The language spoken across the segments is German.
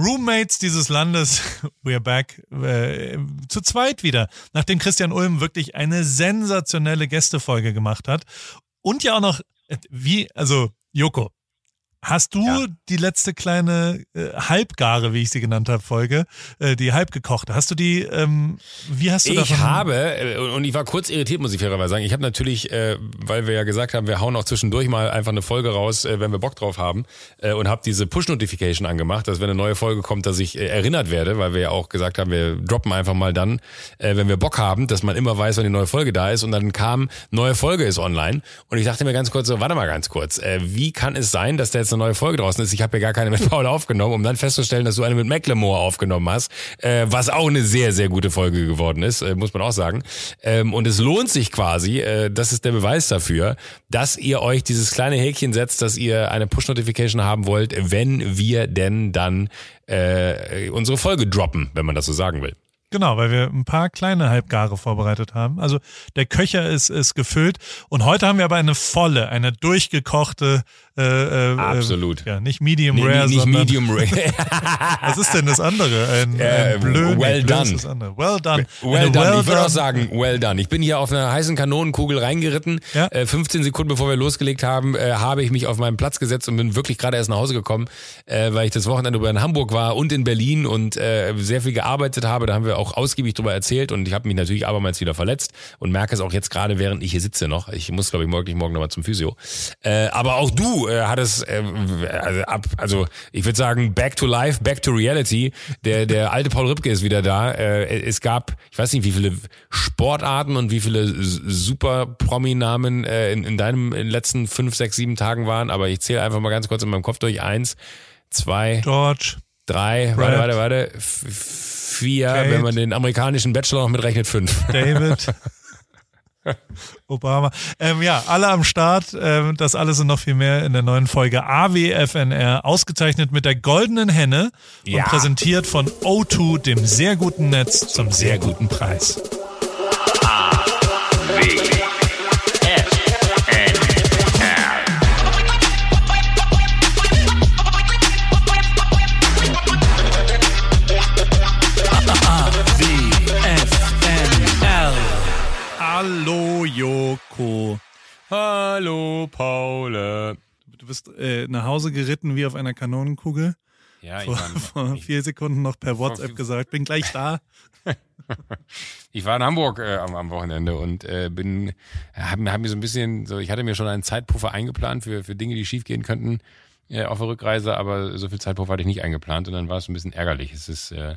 Roommates dieses Landes, we're back, äh, zu zweit wieder, nachdem Christian Ulm wirklich eine sensationelle Gästefolge gemacht hat. Und ja auch noch, äh, wie, also Joko, Hast du ja. die letzte kleine äh, halbgare, wie ich sie genannt habe, Folge, äh, die halbgekochte, hast du die, ähm, wie hast du Ich habe, äh, und ich war kurz irritiert, muss ich fairerweise sagen, ich habe natürlich, äh, weil wir ja gesagt haben, wir hauen auch zwischendurch mal einfach eine Folge raus, äh, wenn wir Bock drauf haben, äh, und habe diese Push-Notification angemacht, dass wenn eine neue Folge kommt, dass ich äh, erinnert werde, weil wir ja auch gesagt haben, wir droppen einfach mal dann, äh, wenn wir Bock haben, dass man immer weiß, wenn die neue Folge da ist, und dann kam, neue Folge ist online, und ich dachte mir ganz kurz so, warte mal ganz kurz, äh, wie kann es sein, dass der jetzt eine neue Folge draußen ist. Ich habe ja gar keine mit Paul aufgenommen, um dann festzustellen, dass du eine mit Macklemore aufgenommen hast, äh, was auch eine sehr, sehr gute Folge geworden ist, äh, muss man auch sagen. Ähm, und es lohnt sich quasi, äh, das ist der Beweis dafür, dass ihr euch dieses kleine Häkchen setzt, dass ihr eine Push-Notification haben wollt, wenn wir denn dann äh, unsere Folge droppen, wenn man das so sagen will. Genau, weil wir ein paar kleine Halbgare vorbereitet haben. Also der Köcher ist, ist gefüllt und heute haben wir aber eine volle, eine durchgekochte äh, äh, Absolut. Ja, nicht Medium nee, Rare, nicht sondern Medium Rare. was ist denn das andere? Ein, äh, ein blöd, well done. Well done. Well done. Well ich würde auch sagen, well done. Ich bin hier auf einer heißen Kanonenkugel reingeritten. Ja? Äh, 15 Sekunden bevor wir losgelegt haben, äh, habe ich mich auf meinen Platz gesetzt und bin wirklich gerade erst nach Hause gekommen, äh, weil ich das Wochenende über in Hamburg war und in Berlin und äh, sehr viel gearbeitet habe. Da haben wir auch ausgiebig drüber erzählt und ich habe mich natürlich abermals wieder verletzt und merke es auch jetzt gerade, während ich hier sitze noch. Ich muss, glaube ich, morgen, morgen nochmal zum Physio. Äh, aber auch du äh, hattest äh, also, ab, also ich würde sagen, back to life, back to reality. Der, der alte Paul Ripke ist wieder da. Äh, es gab, ich weiß nicht, wie viele Sportarten und wie viele super Promi-Namen äh, in, in deinem in den letzten fünf, sechs, sieben Tagen waren, aber ich zähle einfach mal ganz kurz in meinem Kopf durch. Eins, zwei, George, drei, Brad, warte, warte, warte, vier, Kate, wenn man den amerikanischen Bachelor noch mitrechnet, fünf. David. Obama. Ähm, ja, alle am Start. Ähm, das alles und noch viel mehr in der neuen Folge AWFNR. Ausgezeichnet mit der goldenen Henne und ja. präsentiert von O2, dem sehr guten Netz zum sehr guten Preis. Hallo Hallo Paul. Du bist äh, nach Hause geritten wie auf einer Kanonenkugel. Ja, vor, ich war, vor vier Sekunden noch per WhatsApp gesagt, bin gleich da. ich war in Hamburg äh, am, am, Wochenende und äh, bin, habe hab mir so ein bisschen, so ich hatte mir schon einen Zeitpuffer eingeplant für, für Dinge, die schiefgehen könnten äh, auf der Rückreise, aber so viel Zeitpuffer hatte ich nicht eingeplant und dann war es ein bisschen ärgerlich. Es ist äh,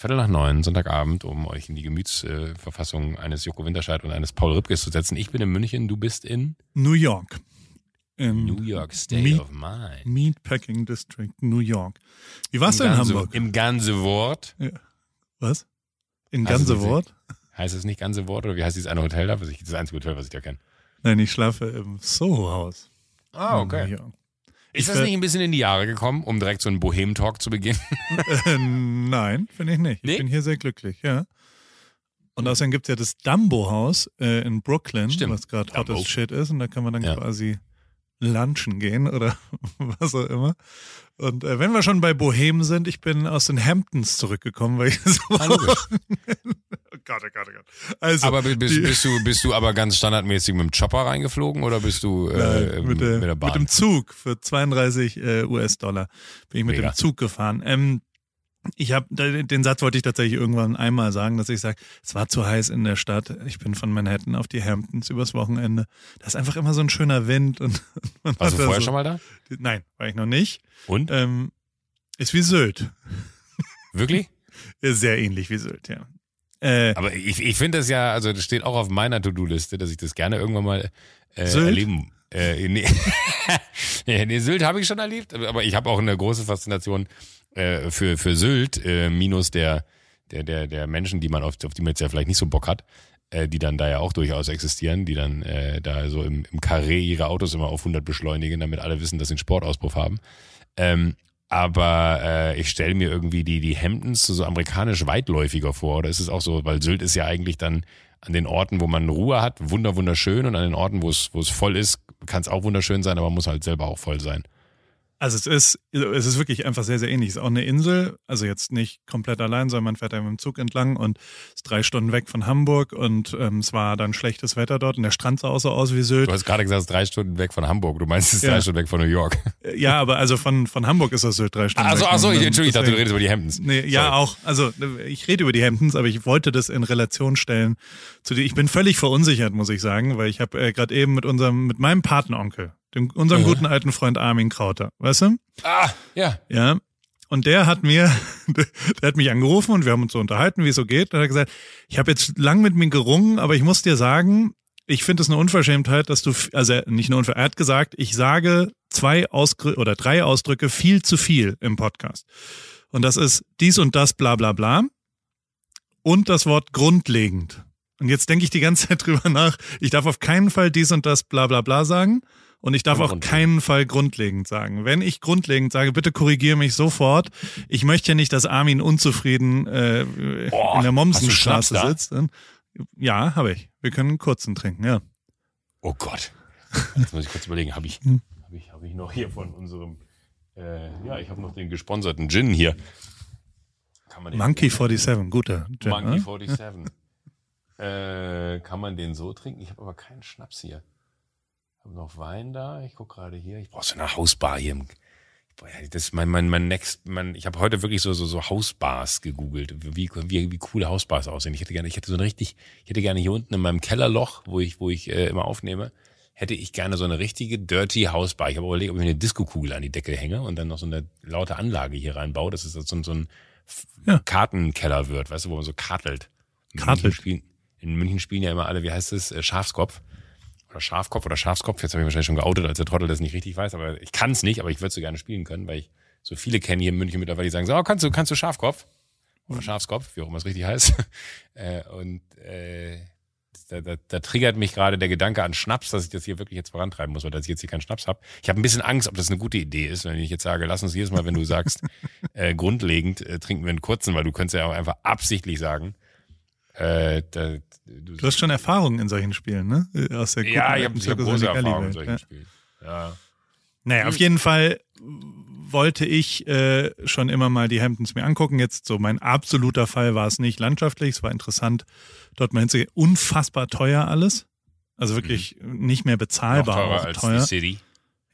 Viertel nach neun, Sonntagabend, um euch in die Gemütsverfassung äh, eines Joko Winterscheid und eines Paul Ripkes zu setzen. Ich bin in München, du bist in New York. In New York State Meat, of Mind. Meatpacking District, New York. Wie warst Im du in ganze, Hamburg? Im ganze Wort. Ja. Was? In ganze also, Wort? Heißt es nicht ganze Wort oder wie heißt dieses eine Hotel da? Das einzige Hotel, was ich da kenne. Nein, ich schlafe im Soho-Haus. Ah, okay. Ist das nicht ein bisschen in die Jahre gekommen, um direkt so einen Bohem-Talk zu beginnen? Äh, nein, finde ich nicht. Nee? Ich bin hier sehr glücklich, ja. Und außerdem gibt es ja das Dumbo-Haus äh, in Brooklyn, Stimmt. was gerade hottest Shit ist. Und da kann man dann ja. quasi lunchen gehen oder was auch immer. Und äh, wenn wir schon bei Bohem sind, ich bin aus den Hamptons zurückgekommen, weil ich so. Hallo. Gott, oh Gott, oh Gott. Also, aber bist, bist, du, bist du aber ganz standardmäßig mit dem Chopper reingeflogen oder bist du äh, mit, der, mit, der Bahn? Mit dem Zug für 32 äh, US-Dollar bin ich mit Mega. dem Zug gefahren. Ähm, ich habe den Satz wollte ich tatsächlich irgendwann einmal sagen, dass ich sage, es war zu heiß in der Stadt. Ich bin von Manhattan auf die Hamptons übers Wochenende. Da ist einfach immer so ein schöner Wind und Warst du vorher so, schon mal da? Nein, war ich noch nicht. Und? Ähm, ist wie Sylt. Wirklich? Sehr ähnlich wie Sylt, ja. Äh, Aber ich, ich finde das ja, also das steht auch auf meiner To-Do-Liste, dass ich das gerne irgendwann mal äh, erleben. Äh, nee. nee, Sylt habe ich schon erlebt, aber ich habe auch eine große Faszination äh, für, für Sylt, äh, minus der, der, der, der Menschen, die man auf, auf die man jetzt ja vielleicht nicht so Bock hat, äh, die dann da ja auch durchaus existieren, die dann äh, da so im, im Karree ihre Autos immer auf 100 beschleunigen, damit alle wissen, dass sie einen Sportauspuff haben. Ähm, aber äh, ich stelle mir irgendwie die, die Hamptons so amerikanisch weitläufiger vor. Oder ist es auch so, weil Sylt ist ja eigentlich dann an den Orten, wo man Ruhe hat, wunder wunderschön und an den Orten, wo es wo es voll ist, kann es auch wunderschön sein, aber muss halt selber auch voll sein. Also es ist, es ist wirklich einfach sehr, sehr ähnlich. Es ist auch eine Insel, also jetzt nicht komplett allein, sondern man fährt da mit dem Zug entlang und ist drei Stunden weg von Hamburg und ähm, es war dann schlechtes Wetter dort und der Strand sah auch so aus wie Sylt. Du hast gerade gesagt, es ist drei Stunden weg von Hamburg. Du meinst, es ist ja. drei Stunden weg von New York. Ja, aber also von, von Hamburg ist das Sylt drei Stunden also, weg. Achso, ich, Entschuldigung, ich dachte, du redest über die Hamptons. Nee, ja, auch. Also ich rede über die Hamptons, aber ich wollte das in Relation stellen zu dir. Ich bin völlig verunsichert, muss ich sagen, weil ich habe äh, gerade eben mit unserem, mit meinem Patenonkel, dem, unserem mhm. guten alten Freund Armin Krauter, weißt du? Ah, ja. Ja. Und der hat mir, der hat mich angerufen und wir haben uns so unterhalten, wie es so geht. Und er hat gesagt, ich habe jetzt lang mit mir gerungen, aber ich muss dir sagen, ich finde es eine Unverschämtheit, dass du, also nicht nur Unverschämtheit, er hat gesagt, ich sage zwei Ausdrücke oder drei Ausdrücke viel zu viel im Podcast. Und das ist dies und das, bla bla bla. Und das Wort grundlegend. Und jetzt denke ich die ganze Zeit drüber nach, ich darf auf keinen Fall dies und das, bla bla bla sagen. Und ich darf auf keinen Fall grundlegend sagen. Wenn ich grundlegend sage, bitte korrigiere mich sofort. Ich möchte ja nicht, dass Armin unzufrieden äh, Boah, in der Mommsenstraße sitzt. Ja, habe ich. Wir können einen kurzen trinken, ja. Oh Gott. Jetzt muss ich kurz überlegen, habe ich, hm. hab ich, hab ich noch hier von unserem, äh, ja, ich habe noch den gesponserten Gin hier. Monkey 47, guter Gin. Monkey ne? 47. äh, kann man den so trinken? Ich habe aber keinen Schnaps hier habe noch Wein da. Ich gucke gerade hier. Ich brauche so eine Hausbar hier. Im, das ist mein, mein, mein Next, mein, ich habe heute wirklich so, so, so Hausbars gegoogelt, wie, wie, wie coole Hausbars aussehen. Ich hätte gerne, ich hätte so ein richtig, ich hätte gerne hier unten in meinem Kellerloch, wo ich, wo ich äh, immer aufnehme, hätte ich gerne so eine richtige Dirty Hausbar. Ich habe überlegt, ob ich mir eine Disco-Kugel an die Decke hänge und dann noch so eine laute Anlage hier reinbaue, dass es so, so ein ja. Kartenkeller wird, weißt du, wo man so kartelt. In Kartelt. München spielen, in München spielen ja immer alle, wie heißt es, äh, Schafskopf oder Schafkopf oder Schafskopf. Jetzt habe ich wahrscheinlich schon geoutet, als der Trottel das nicht richtig weiß, aber ich kann es nicht, aber ich würde so gerne spielen können, weil ich so viele kenne hier in München mittlerweile, die sagen so, oh, kannst du, kannst du Schafkopf? Oder Schafskopf, wie auch immer es richtig heißt. äh, und äh, da, da, da triggert mich gerade der Gedanke an Schnaps, dass ich das hier wirklich jetzt vorantreiben muss, weil dass ich jetzt hier keinen Schnaps habe. Ich habe ein bisschen Angst, ob das eine gute Idee ist, wenn ich jetzt sage, lass uns jedes Mal, wenn du sagst, äh, grundlegend äh, trinken wir einen kurzen, weil du könntest ja auch einfach absichtlich sagen, äh, da, du, du, hast schon Erfahrungen in solchen Spielen, ne? Aus der ja, ich habe hab große Erfahrungen in solchen ja. Spielen. Ja. Naja, auf jeden Fall wollte ich äh, schon immer mal die Hamptons mir angucken. Jetzt so mein absoluter Fall war es nicht landschaftlich. Es war interessant, dort mal hinzugehen. Unfassbar teuer alles. Also wirklich mhm. nicht mehr bezahlbar. Noch teurer als teuer. die City.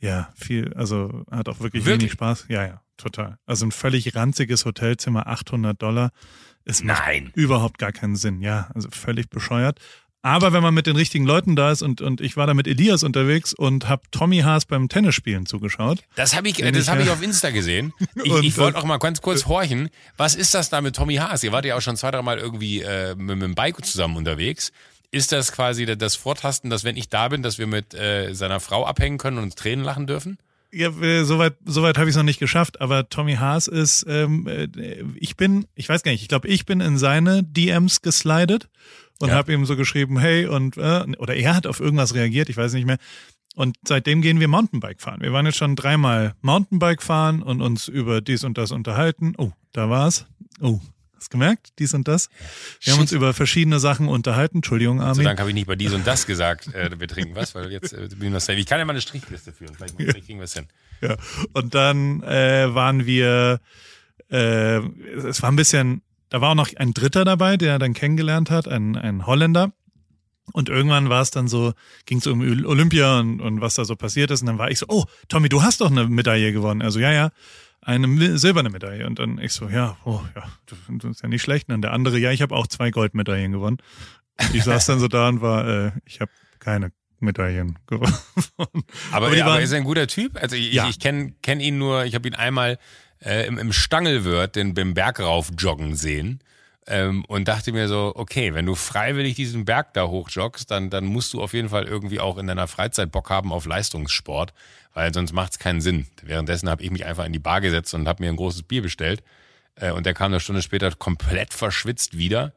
Ja, viel, also hat auch wirklich, wirklich wenig Spaß. Ja, ja, total. Also ein völlig ranziges Hotelzimmer, 800 Dollar. Es Nein. macht überhaupt gar keinen Sinn. Ja, also völlig bescheuert. Aber wenn man mit den richtigen Leuten da ist und, und ich war da mit Elias unterwegs und habe Tommy Haas beim Tennisspielen zugeschaut. Das habe ich, das habe ich auf Insta gesehen. Ich, ich wollte auch mal ganz kurz äh, horchen. Was ist das da mit Tommy Haas? Ihr wart ja auch schon zwei, drei Mal irgendwie äh, mit, mit dem Bike zusammen unterwegs. Ist das quasi das Vortasten, dass wenn ich da bin, dass wir mit äh, seiner Frau abhängen können und uns Tränen lachen dürfen? Ja, äh, soweit soweit habe ich es noch nicht geschafft, aber Tommy Haas ist, ähm, äh, ich bin, ich weiß gar nicht, ich glaube, ich bin in seine DMs geslidet und ja. habe ihm so geschrieben, hey, und äh, oder er hat auf irgendwas reagiert, ich weiß nicht mehr. Und seitdem gehen wir Mountainbike fahren. Wir waren jetzt schon dreimal Mountainbike fahren und uns über dies und das unterhalten. Oh, da war's. Oh, Hast gemerkt? Dies und das. Wir haben uns über verschiedene Sachen unterhalten. Entschuldigung, Armin. So Dank habe ich nicht bei dies und das gesagt, äh, wir trinken was, weil jetzt äh, bin ich noch safe. Ich kann ja mal eine Strichliste führen. Vielleicht, vielleicht kriegen wir es hin. Ja. Und dann äh, waren wir, äh, es war ein bisschen, da war auch noch ein Dritter dabei, der er dann kennengelernt hat, ein, ein Holländer. Und irgendwann war es dann so, ging es um Olympia und, und was da so passiert ist. Und dann war ich so, oh, Tommy, du hast doch eine Medaille gewonnen. Also ja, ja eine silberne Medaille. Und dann ich so, ja, oh, ja, das ist ja nicht schlecht. Und dann der andere, ja, ich habe auch zwei Goldmedaillen gewonnen. Und ich saß dann so da und war, äh, ich habe keine Medaillen gewonnen. Aber, aber, aber er ist ein guter Typ. Also ich, ja. ich, ich kenne kenn ihn nur, ich habe ihn einmal äh, im, im Stangelwirt den beim Berg rauf joggen sehen. Ähm, und dachte mir so, okay, wenn du freiwillig diesen Berg da hochjoggst, dann, dann musst du auf jeden Fall irgendwie auch in deiner Freizeit Bock haben auf Leistungssport weil sonst macht es keinen Sinn. Währenddessen habe ich mich einfach in die Bar gesetzt und habe mir ein großes Bier bestellt. Äh, und der kam eine Stunde später komplett verschwitzt wieder.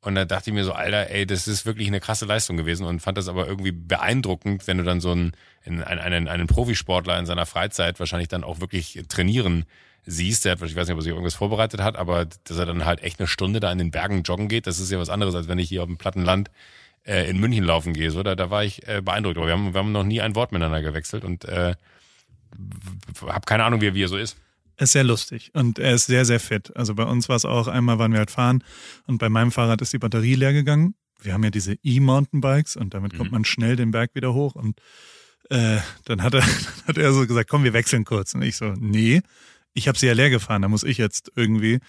Und da dachte ich mir so, Alter, ey, das ist wirklich eine krasse Leistung gewesen und fand das aber irgendwie beeindruckend, wenn du dann so einen, einen, einen Profisportler in seiner Freizeit wahrscheinlich dann auch wirklich trainieren siehst. Der hat, ich weiß nicht, ob er sich irgendwas vorbereitet hat, aber dass er dann halt echt eine Stunde da in den Bergen joggen geht, das ist ja was anderes, als wenn ich hier auf dem platten Land äh, in München laufen gehe. So, da, da war ich äh, beeindruckt. Aber wir haben, wir haben noch nie ein Wort miteinander gewechselt und äh, habe keine Ahnung, wie, wie er so ist. Er ist sehr lustig und er ist sehr, sehr fit. Also bei uns war es auch, einmal waren wir halt fahren und bei meinem Fahrrad ist die Batterie leer gegangen. Wir haben ja diese E-Mountainbikes und damit kommt mhm. man schnell den Berg wieder hoch und äh, dann hat er, dann hat er so gesagt, komm, wir wechseln kurz. Und ich so, nee, ich habe sie ja leer gefahren, da muss ich jetzt irgendwie.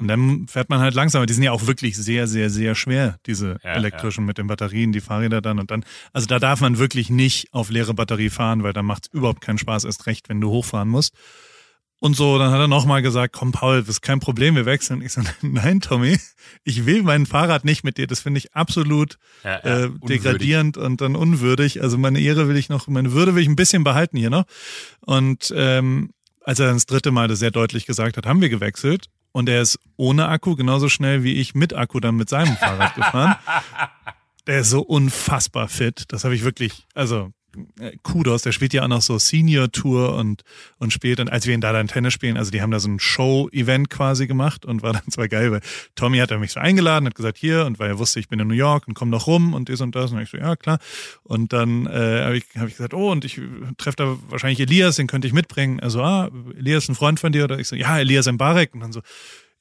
Und dann fährt man halt langsamer. Die sind ja auch wirklich sehr, sehr, sehr schwer, diese ja, elektrischen ja. mit den Batterien, die Fahrräder dann und dann. Also da darf man wirklich nicht auf leere Batterie fahren, weil da macht es überhaupt keinen Spaß, erst recht, wenn du hochfahren musst. Und so, dann hat er nochmal gesagt, komm Paul, das ist kein Problem, wir wechseln. Ich so, nein Tommy, ich will mein Fahrrad nicht mit dir. Das finde ich absolut ja, äh, degradierend und dann unwürdig. Also meine Ehre will ich noch, meine Würde will ich ein bisschen behalten hier noch. Und ähm, als er dann das dritte Mal das sehr deutlich gesagt hat, haben wir gewechselt. Und er ist ohne Akku genauso schnell wie ich mit Akku dann mit seinem Fahrrad gefahren. Der ist so unfassbar fit. Das habe ich wirklich, also Kudos, der spielt ja auch noch so Senior Tour und, und spielt dann, als wir ihn da dann Tennis spielen, also die haben da so ein Show-Event quasi gemacht und war dann zwar geil, weil Tommy hat mich so eingeladen, hat gesagt, hier, und weil er wusste, ich bin in New York und komm noch rum und dies und das. Und ich so, ja, klar. Und dann äh, habe ich, hab ich gesagt, oh, und ich treffe da wahrscheinlich Elias, den könnte ich mitbringen. Also, ah, Elias ist ein Freund von dir? Oder ich so, ja, Elias Mbarek. Und dann so,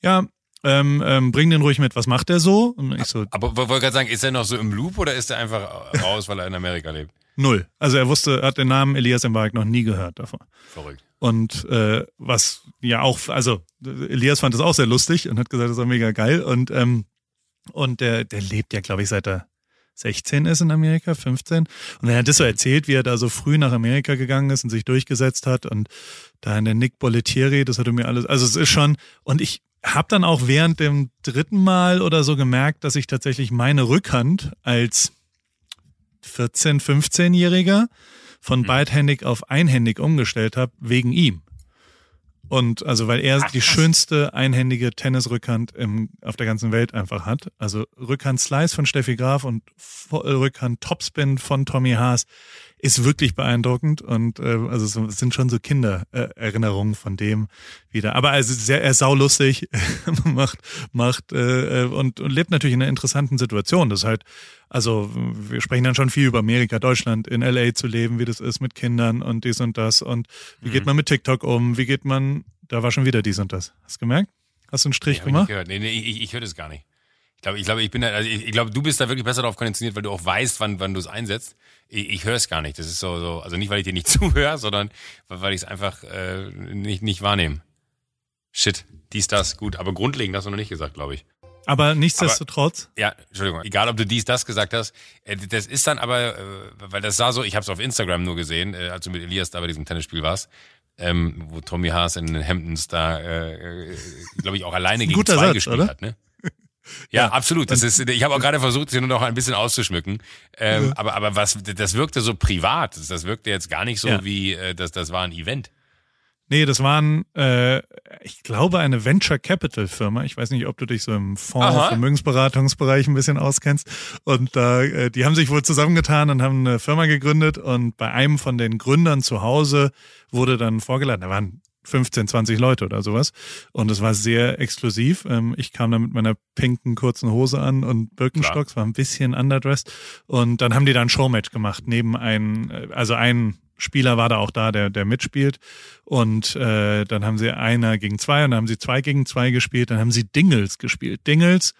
ja, ähm, ähm, bring den ruhig mit, was macht der so? Und ich so, aber wollte gerade sagen, ist er noch so im Loop oder ist er einfach raus, weil er in Amerika lebt? Null. Also er wusste, er hat den Namen Elias Mbarek noch nie gehört davon. Verrückt. Und äh, was ja auch, also Elias fand das auch sehr lustig und hat gesagt, das war mega geil. Und, ähm, und der, der lebt ja, glaube ich, seit er 16 ist in Amerika, 15. Und er das so erzählt, wie er da so früh nach Amerika gegangen ist und sich durchgesetzt hat und da in der Nick Bollettieri, das hatte mir alles, also es ist schon, und ich habe dann auch während dem dritten Mal oder so gemerkt, dass ich tatsächlich meine Rückhand als 14-, 15-Jähriger von mhm. beidhändig auf einhändig umgestellt habe, wegen ihm. Und also weil er Ach, die schönste einhändige Tennisrückhand im, auf der ganzen Welt einfach hat. Also Rückhand Slice von Steffi Graf und Rückhand Topspin von Tommy Haas ist wirklich beeindruckend und äh, also es sind schon so Kindererinnerungen äh, von dem wieder. Aber also sehr er ist saulustig, macht macht äh, und, und lebt natürlich in einer interessanten Situation. Das ist halt also wir sprechen dann schon viel über Amerika, Deutschland, in LA zu leben, wie das ist mit Kindern und dies und das und wie mhm. geht man mit TikTok um, wie geht man, da war schon wieder dies und das. Hast du gemerkt? Hast du einen Strich nee, gemacht? Nee, nee, ich, ich höre das gar nicht. Ich glaube, ich glaube, ich bin da, also ich, ich glaube, du bist da wirklich besser darauf konditioniert, weil du auch weißt, wann, wann du es einsetzt. Ich, ich höre es gar nicht. Das ist so, so, also nicht, weil ich dir nicht zuhöre, sondern weil ich es einfach äh, nicht, nicht wahrnehme. Shit, dies, das, gut. Aber grundlegend hast du noch nicht gesagt, glaube ich. Aber nichtsdestotrotz. Aber, ja, Entschuldigung. Egal, ob du dies, das gesagt hast. Äh, das ist dann aber, äh, weil das sah so, ich habe es auf Instagram nur gesehen, äh, als du mit Elias da bei diesem Tennisspiel warst, ähm, wo Tommy Haas in den Hamptons da, äh, glaube ich, auch alleine gegen zwei Satz, gespielt oder? hat. Ne? Ja, absolut. Das ist, ich habe auch gerade versucht, sie nur noch ein bisschen auszuschmücken. Ähm. Aber, aber was, das wirkte so privat. Das wirkte jetzt gar nicht so ja. wie, äh, das, das war ein Event. Nee, das waren, äh, ich glaube, eine Venture Capital Firma. Ich weiß nicht, ob du dich so im Fonds, Aha. Vermögensberatungsbereich ein bisschen auskennst. Und da, äh, die haben sich wohl zusammengetan und haben eine Firma gegründet. Und bei einem von den Gründern zu Hause wurde dann vorgeladen. Da waren 15, 20 Leute oder sowas. Und es war sehr exklusiv. Ähm, ich kam da mit meiner pinken kurzen Hose an und Birkenstocks, war ein bisschen underdressed. Und dann haben die da ein Showmatch gemacht, neben ein, äh, also ein Spieler war da auch da, der, der mitspielt. Und äh, dann haben sie einer gegen zwei und dann haben sie zwei gegen zwei gespielt. Dann haben sie Dingles gespielt. Dingles.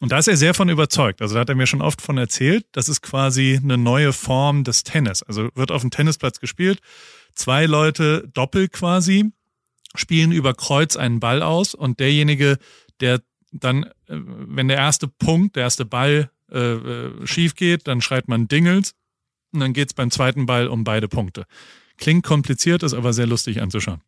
Und da ist er sehr von überzeugt. Also da hat er mir schon oft von erzählt. Das ist quasi eine neue Form des Tennis. Also wird auf dem Tennisplatz gespielt. Zwei Leute doppelt quasi spielen über Kreuz einen Ball aus und derjenige, der dann, äh, wenn der erste Punkt, der erste Ball äh, äh schief geht, dann schreit man Dingles und dann geht's beim zweiten Ball um beide Punkte. Klingt kompliziert, ist aber sehr lustig anzuschauen.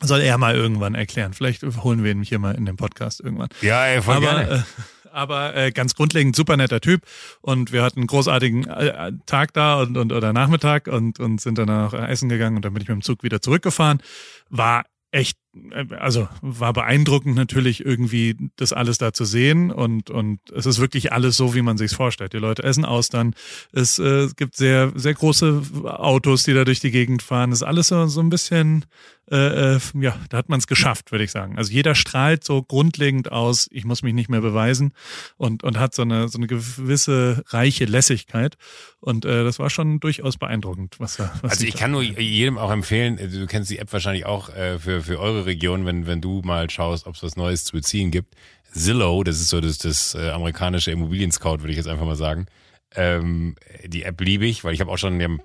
Soll er mal irgendwann erklären. Vielleicht holen wir ihn hier mal in den Podcast irgendwann. Ja, ey, voll aber, gerne. Äh, aber äh, ganz grundlegend super netter Typ und wir hatten einen großartigen äh, Tag da und, und oder Nachmittag und, und sind dann auch essen gegangen und dann bin ich mit dem Zug wieder zurückgefahren. War echt, äh, also war beeindruckend natürlich irgendwie das alles da zu sehen und und es ist wirklich alles so, wie man sich's vorstellt. Die Leute essen Austern, es äh, gibt sehr sehr große Autos, die da durch die Gegend fahren. Es ist alles so, so ein bisschen äh, äh, ja, da hat man es geschafft, würde ich sagen. Also jeder strahlt so grundlegend aus, ich muss mich nicht mehr beweisen und, und hat so eine, so eine gewisse reiche Lässigkeit. Und äh, das war schon durchaus beeindruckend, was da. Was also ich kann nur jedem auch empfehlen, äh, du kennst die App wahrscheinlich auch äh, für, für eure Region, wenn, wenn du mal schaust, ob es was Neues zu beziehen gibt. Zillow, das ist so das, das äh, amerikanische Immobilien-Scout, würde ich jetzt einfach mal sagen. Ähm, die App liebe ich, weil ich habe auch schon ein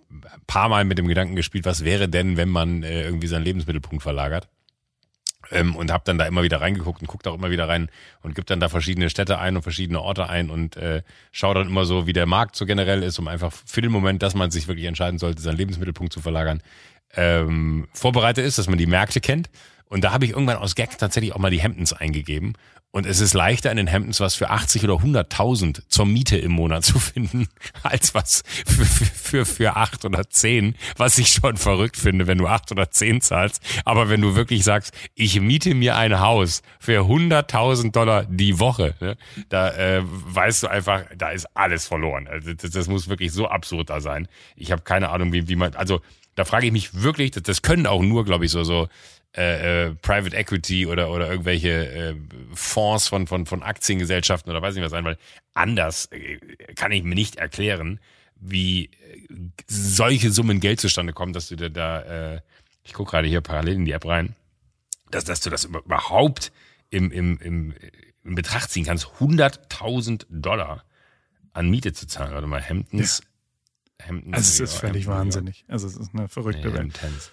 paar Mal mit dem Gedanken gespielt, was wäre denn, wenn man äh, irgendwie seinen Lebensmittelpunkt verlagert. Ähm, und habe dann da immer wieder reingeguckt und guckt auch immer wieder rein und gibt dann da verschiedene Städte ein und verschiedene Orte ein und äh, schaue dann immer so, wie der Markt so generell ist, um einfach für den Moment, dass man sich wirklich entscheiden sollte, seinen Lebensmittelpunkt zu verlagern, ähm, vorbereitet ist, dass man die Märkte kennt. Und da habe ich irgendwann aus Gag tatsächlich auch mal die Hemdens eingegeben und es ist leichter in den Hamptons was für 80 oder 100.000 zur Miete im Monat zu finden, als was für, für, für 8 oder 10, was ich schon verrückt finde, wenn du 8 oder 10 zahlst. Aber wenn du wirklich sagst, ich miete mir ein Haus für 100.000 Dollar die Woche, ne, da äh, weißt du einfach, da ist alles verloren. Also das, das muss wirklich so absurd da sein. Ich habe keine Ahnung, wie, wie man, also da frage ich mich wirklich, das, das können auch nur, glaube ich, so, so äh, äh, Private Equity oder oder irgendwelche äh, Fonds von von von Aktiengesellschaften oder weiß nicht was sein, weil anders äh, kann ich mir nicht erklären, wie äh, solche Summen Geld zustande kommen, dass du da, da äh, ich gucke gerade hier parallel in die App rein, dass dass du das überhaupt im im im in Betracht ziehen kannst, 100.000 Dollar an Miete zu zahlen. Warte mal, Hamptons. Ja. Hamptons also es ist völlig wahnsinnig. Also es ist eine verrückte nee, Welt. Intense.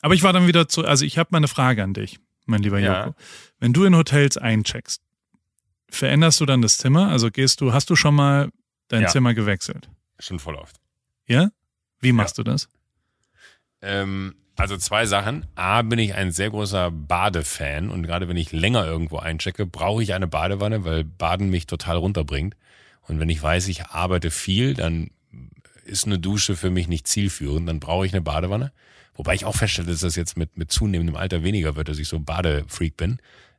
Aber ich war dann wieder zu, also ich habe mal eine Frage an dich, mein lieber ja. Joko. Wenn du in Hotels eincheckst, veränderst du dann das Zimmer? Also gehst du, hast du schon mal dein ja. Zimmer gewechselt? Schon voll oft. Ja? Wie machst ja. du das? Ähm, also zwei Sachen. A, bin ich ein sehr großer Badefan und gerade wenn ich länger irgendwo einchecke, brauche ich eine Badewanne, weil Baden mich total runterbringt. Und wenn ich weiß, ich arbeite viel, dann ist eine Dusche für mich nicht zielführend, dann brauche ich eine Badewanne. Wobei ich auch feststelle, dass das jetzt mit, mit zunehmendem Alter weniger wird, dass ich so Badefreak bin.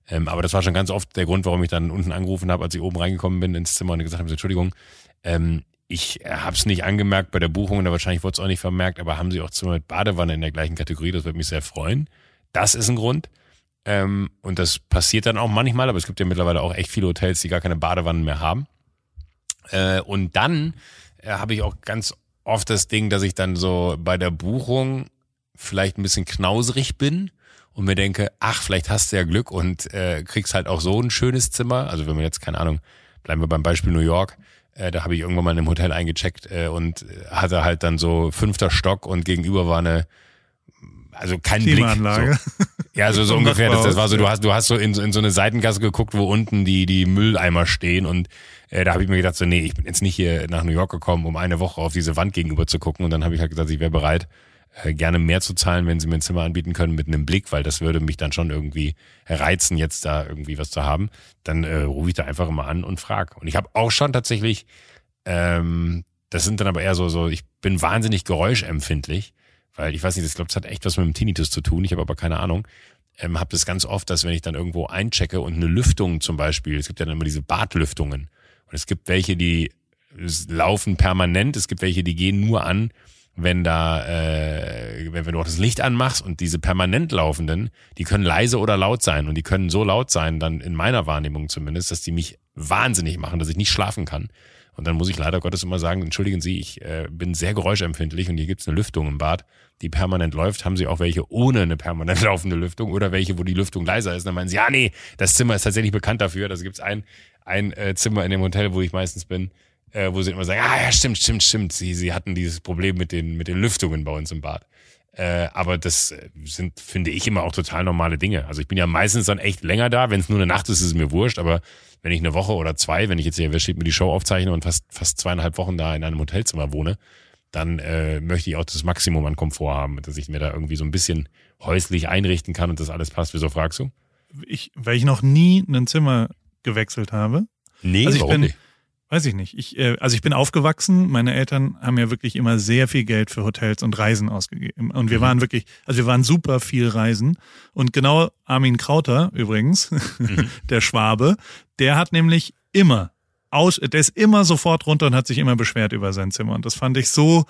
Ähm, aber das war schon ganz oft der Grund, warum ich dann unten angerufen habe, als ich oben reingekommen bin ins Zimmer und gesagt habe, Entschuldigung, ähm, ich habe es nicht angemerkt bei der Buchung und wahrscheinlich wurde es auch nicht vermerkt, aber haben Sie auch Zimmer mit Badewanne in der gleichen Kategorie? Das würde mich sehr freuen. Das ist ein Grund. Ähm, und das passiert dann auch manchmal, aber es gibt ja mittlerweile auch echt viele Hotels, die gar keine Badewannen mehr haben. Äh, und dann äh, habe ich auch ganz oft das Ding, dass ich dann so bei der Buchung vielleicht ein bisschen knauserig bin und mir denke, ach, vielleicht hast du ja Glück und äh, kriegst halt auch so ein schönes Zimmer. Also wenn wir jetzt, keine Ahnung, bleiben wir beim Beispiel New York, äh, da habe ich irgendwann mal in einem Hotel eingecheckt äh, und hatte halt dann so fünfter Stock und gegenüber war eine also kein Blick. So. Ja, so, so ungefähr. Das, das war so, du hast, du hast so in, in so eine Seitengasse geguckt, wo unten die, die Mülleimer stehen und äh, da habe ich mir gedacht, so, nee, ich bin jetzt nicht hier nach New York gekommen, um eine Woche auf diese Wand gegenüber zu gucken. Und dann habe ich halt gesagt, ich wäre bereit, äh, gerne mehr zu zahlen, wenn sie mir ein Zimmer anbieten können mit einem Blick, weil das würde mich dann schon irgendwie reizen, jetzt da irgendwie was zu haben. Dann äh, rufe ich da einfach immer an und frage. Und ich habe auch schon tatsächlich, ähm, das sind dann aber eher so, so, ich bin wahnsinnig geräuschempfindlich, weil ich weiß nicht, das glaube, das hat echt was mit dem Tinnitus zu tun, ich habe aber keine Ahnung. Ähm, habe das ganz oft, dass wenn ich dann irgendwo einchecke und eine Lüftung zum Beispiel, es gibt ja dann immer diese Badlüftungen und es gibt welche, die laufen permanent, es gibt welche, die gehen nur an, wenn da, äh, wenn, wenn du auch das Licht anmachst und diese permanent laufenden, die können leise oder laut sein und die können so laut sein, dann in meiner Wahrnehmung zumindest, dass die mich wahnsinnig machen, dass ich nicht schlafen kann. Und dann muss ich leider Gottes immer sagen, entschuldigen Sie, ich äh, bin sehr geräuschempfindlich und hier gibt's eine Lüftung im Bad, die permanent läuft. Haben Sie auch welche ohne eine permanent laufende Lüftung oder welche, wo die Lüftung leiser ist? dann meinen Sie, ja, nee, das Zimmer ist tatsächlich bekannt dafür. Also gibt's ein, ein äh, Zimmer in dem Hotel, wo ich meistens bin, äh, wo sie immer sagen, ah ja, stimmt, stimmt, stimmt. Sie, sie hatten dieses Problem mit den, mit den Lüftungen bei uns im Bad. Äh, aber das sind, finde ich, immer auch total normale Dinge. Also ich bin ja meistens dann echt länger da. Wenn es nur eine Nacht ist, ist es mir wurscht. Aber wenn ich eine Woche oder zwei, wenn ich jetzt hier, wer steht mir die Show aufzeichne und fast, fast zweieinhalb Wochen da in einem Hotelzimmer wohne, dann äh, möchte ich auch das Maximum an Komfort haben, dass ich mir da irgendwie so ein bisschen häuslich einrichten kann und das alles passt. Wieso fragst du? Ich, weil ich noch nie ein Zimmer gewechselt habe. Nee, also ich bin, nicht? Weiß ich nicht. Ich, äh, also ich bin aufgewachsen. Meine Eltern haben ja wirklich immer sehr viel Geld für Hotels und Reisen ausgegeben. Und wir mhm. waren wirklich, also wir waren super viel reisen. Und genau Armin Krauter übrigens, mhm. der Schwabe, der hat nämlich immer aus, der ist immer sofort runter und hat sich immer beschwert über sein Zimmer. Und das fand ich so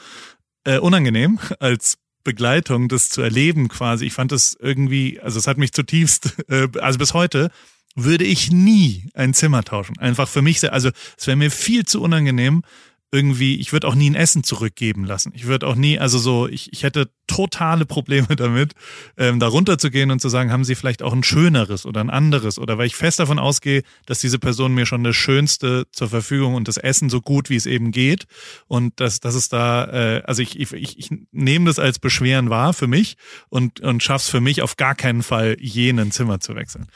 äh, unangenehm als Begleitung, das zu erleben quasi. Ich fand das irgendwie, also es hat mich zutiefst, äh, also bis heute würde ich nie ein Zimmer tauschen. Einfach für mich, also es wäre mir viel zu unangenehm, irgendwie, ich würde auch nie ein Essen zurückgeben lassen. Ich würde auch nie, also so, ich, ich hätte totale Probleme damit, ähm, da runterzugehen und zu sagen, haben Sie vielleicht auch ein schöneres oder ein anderes? Oder weil ich fest davon ausgehe, dass diese Person mir schon das Schönste zur Verfügung und das Essen so gut wie es eben geht. Und dass, dass es da, äh, also ich, ich, ich, ich nehme das als Beschweren wahr für mich und, und schaff's für mich auf gar keinen Fall, jenen Zimmer zu wechseln.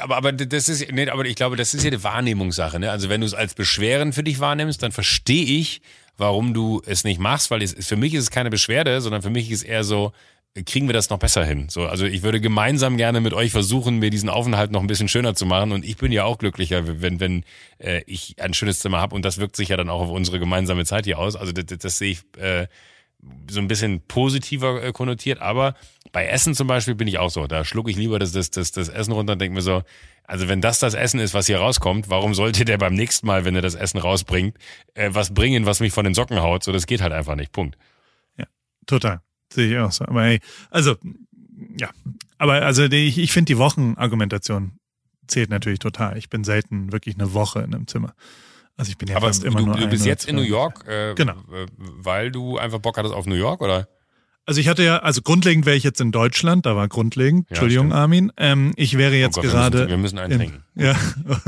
Aber, aber das ist, nee, aber ich glaube, das ist ja eine Wahrnehmungssache. Ne? Also wenn du es als Beschweren für dich wahrnimmst, dann verstehe ich, warum du es nicht machst, weil es, für mich ist es keine Beschwerde, sondern für mich ist es eher so, kriegen wir das noch besser hin. So, also ich würde gemeinsam gerne mit euch versuchen, mir diesen Aufenthalt noch ein bisschen schöner zu machen. Und ich bin ja auch glücklicher, wenn, wenn äh, ich ein schönes Zimmer habe. Und das wirkt sich ja dann auch auf unsere gemeinsame Zeit hier aus. Also das, das sehe ich äh, so ein bisschen positiver äh, konnotiert. Aber bei Essen zum Beispiel bin ich auch so. Da schlucke ich lieber das, das, das, das Essen runter und denke mir so, also wenn das das Essen ist, was hier rauskommt, warum sollte der beim nächsten Mal, wenn er das Essen rausbringt, äh, was bringen, was mich von den Socken haut? So, das geht halt einfach nicht. Punkt. Ja, total. Sehe ich auch so. Aber hey, also, ja. Aber also die, ich, ich finde die Wochenargumentation zählt natürlich total. Ich bin selten wirklich eine Woche in einem Zimmer. Also ich bin ja Aber fast immer du, nur du bist jetzt in New York, äh, genau. weil du einfach Bock hattest auf New York, oder? Also ich hatte ja, also grundlegend wäre ich jetzt in Deutschland, da war grundlegend, Entschuldigung stimmt. Armin. Ähm, ich wäre jetzt oh Gott, gerade. Wir müssen, wir müssen einen in, Ja,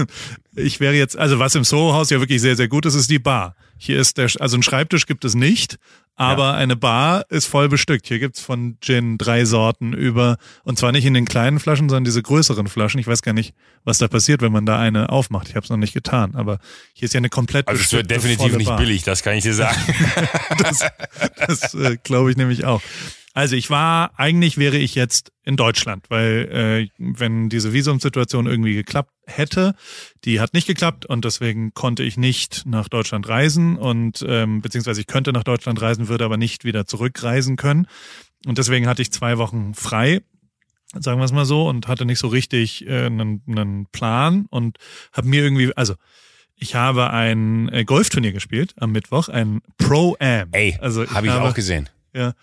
ich wäre jetzt, also was im Soho-Haus ja wirklich sehr, sehr gut ist, ist die Bar. Hier ist der, also ein Schreibtisch gibt es nicht, aber ja. eine Bar ist voll bestückt. Hier gibt's von Gin drei Sorten über, und zwar nicht in den kleinen Flaschen, sondern diese größeren Flaschen. Ich weiß gar nicht, was da passiert, wenn man da eine aufmacht. Ich habe es noch nicht getan, aber hier ist ja eine komplett Also es wird definitiv nicht Bar. billig, das kann ich dir sagen. das das äh, glaube ich nämlich auch. Also ich war, eigentlich wäre ich jetzt in Deutschland, weil äh, wenn diese Visumsituation irgendwie geklappt hätte, die hat nicht geklappt und deswegen konnte ich nicht nach Deutschland reisen und ähm, beziehungsweise ich könnte nach Deutschland reisen, würde aber nicht wieder zurückreisen können. Und deswegen hatte ich zwei Wochen frei sagen wir es mal so, und hatte nicht so richtig äh, einen, einen Plan und habe mir irgendwie, also ich habe ein äh, Golfturnier gespielt am Mittwoch, ein Pro-Am. Ey, also hab ich habe ich auch gesehen. Ja,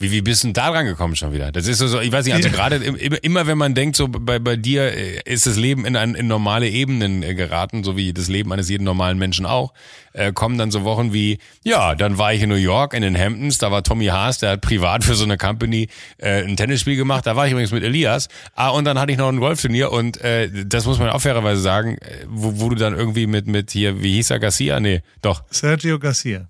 wie, wie bist du denn da dran gekommen schon wieder? Das ist so, ich weiß nicht, also gerade immer, wenn man denkt, so bei, bei dir äh, ist das Leben in, ein, in normale Ebenen äh, geraten, so wie das Leben eines jeden normalen Menschen auch, äh, kommen dann so Wochen wie, ja, dann war ich in New York, in den Hamptons, da war Tommy Haas, der hat privat für so eine Company äh, ein Tennisspiel gemacht, da war ich übrigens mit Elias, ah, und dann hatte ich noch ein Golfturnier und äh, das muss man auch fairerweise sagen, äh, wo, wo du dann irgendwie mit, mit hier, wie hieß er, Garcia? Nee, doch. Sergio Garcia.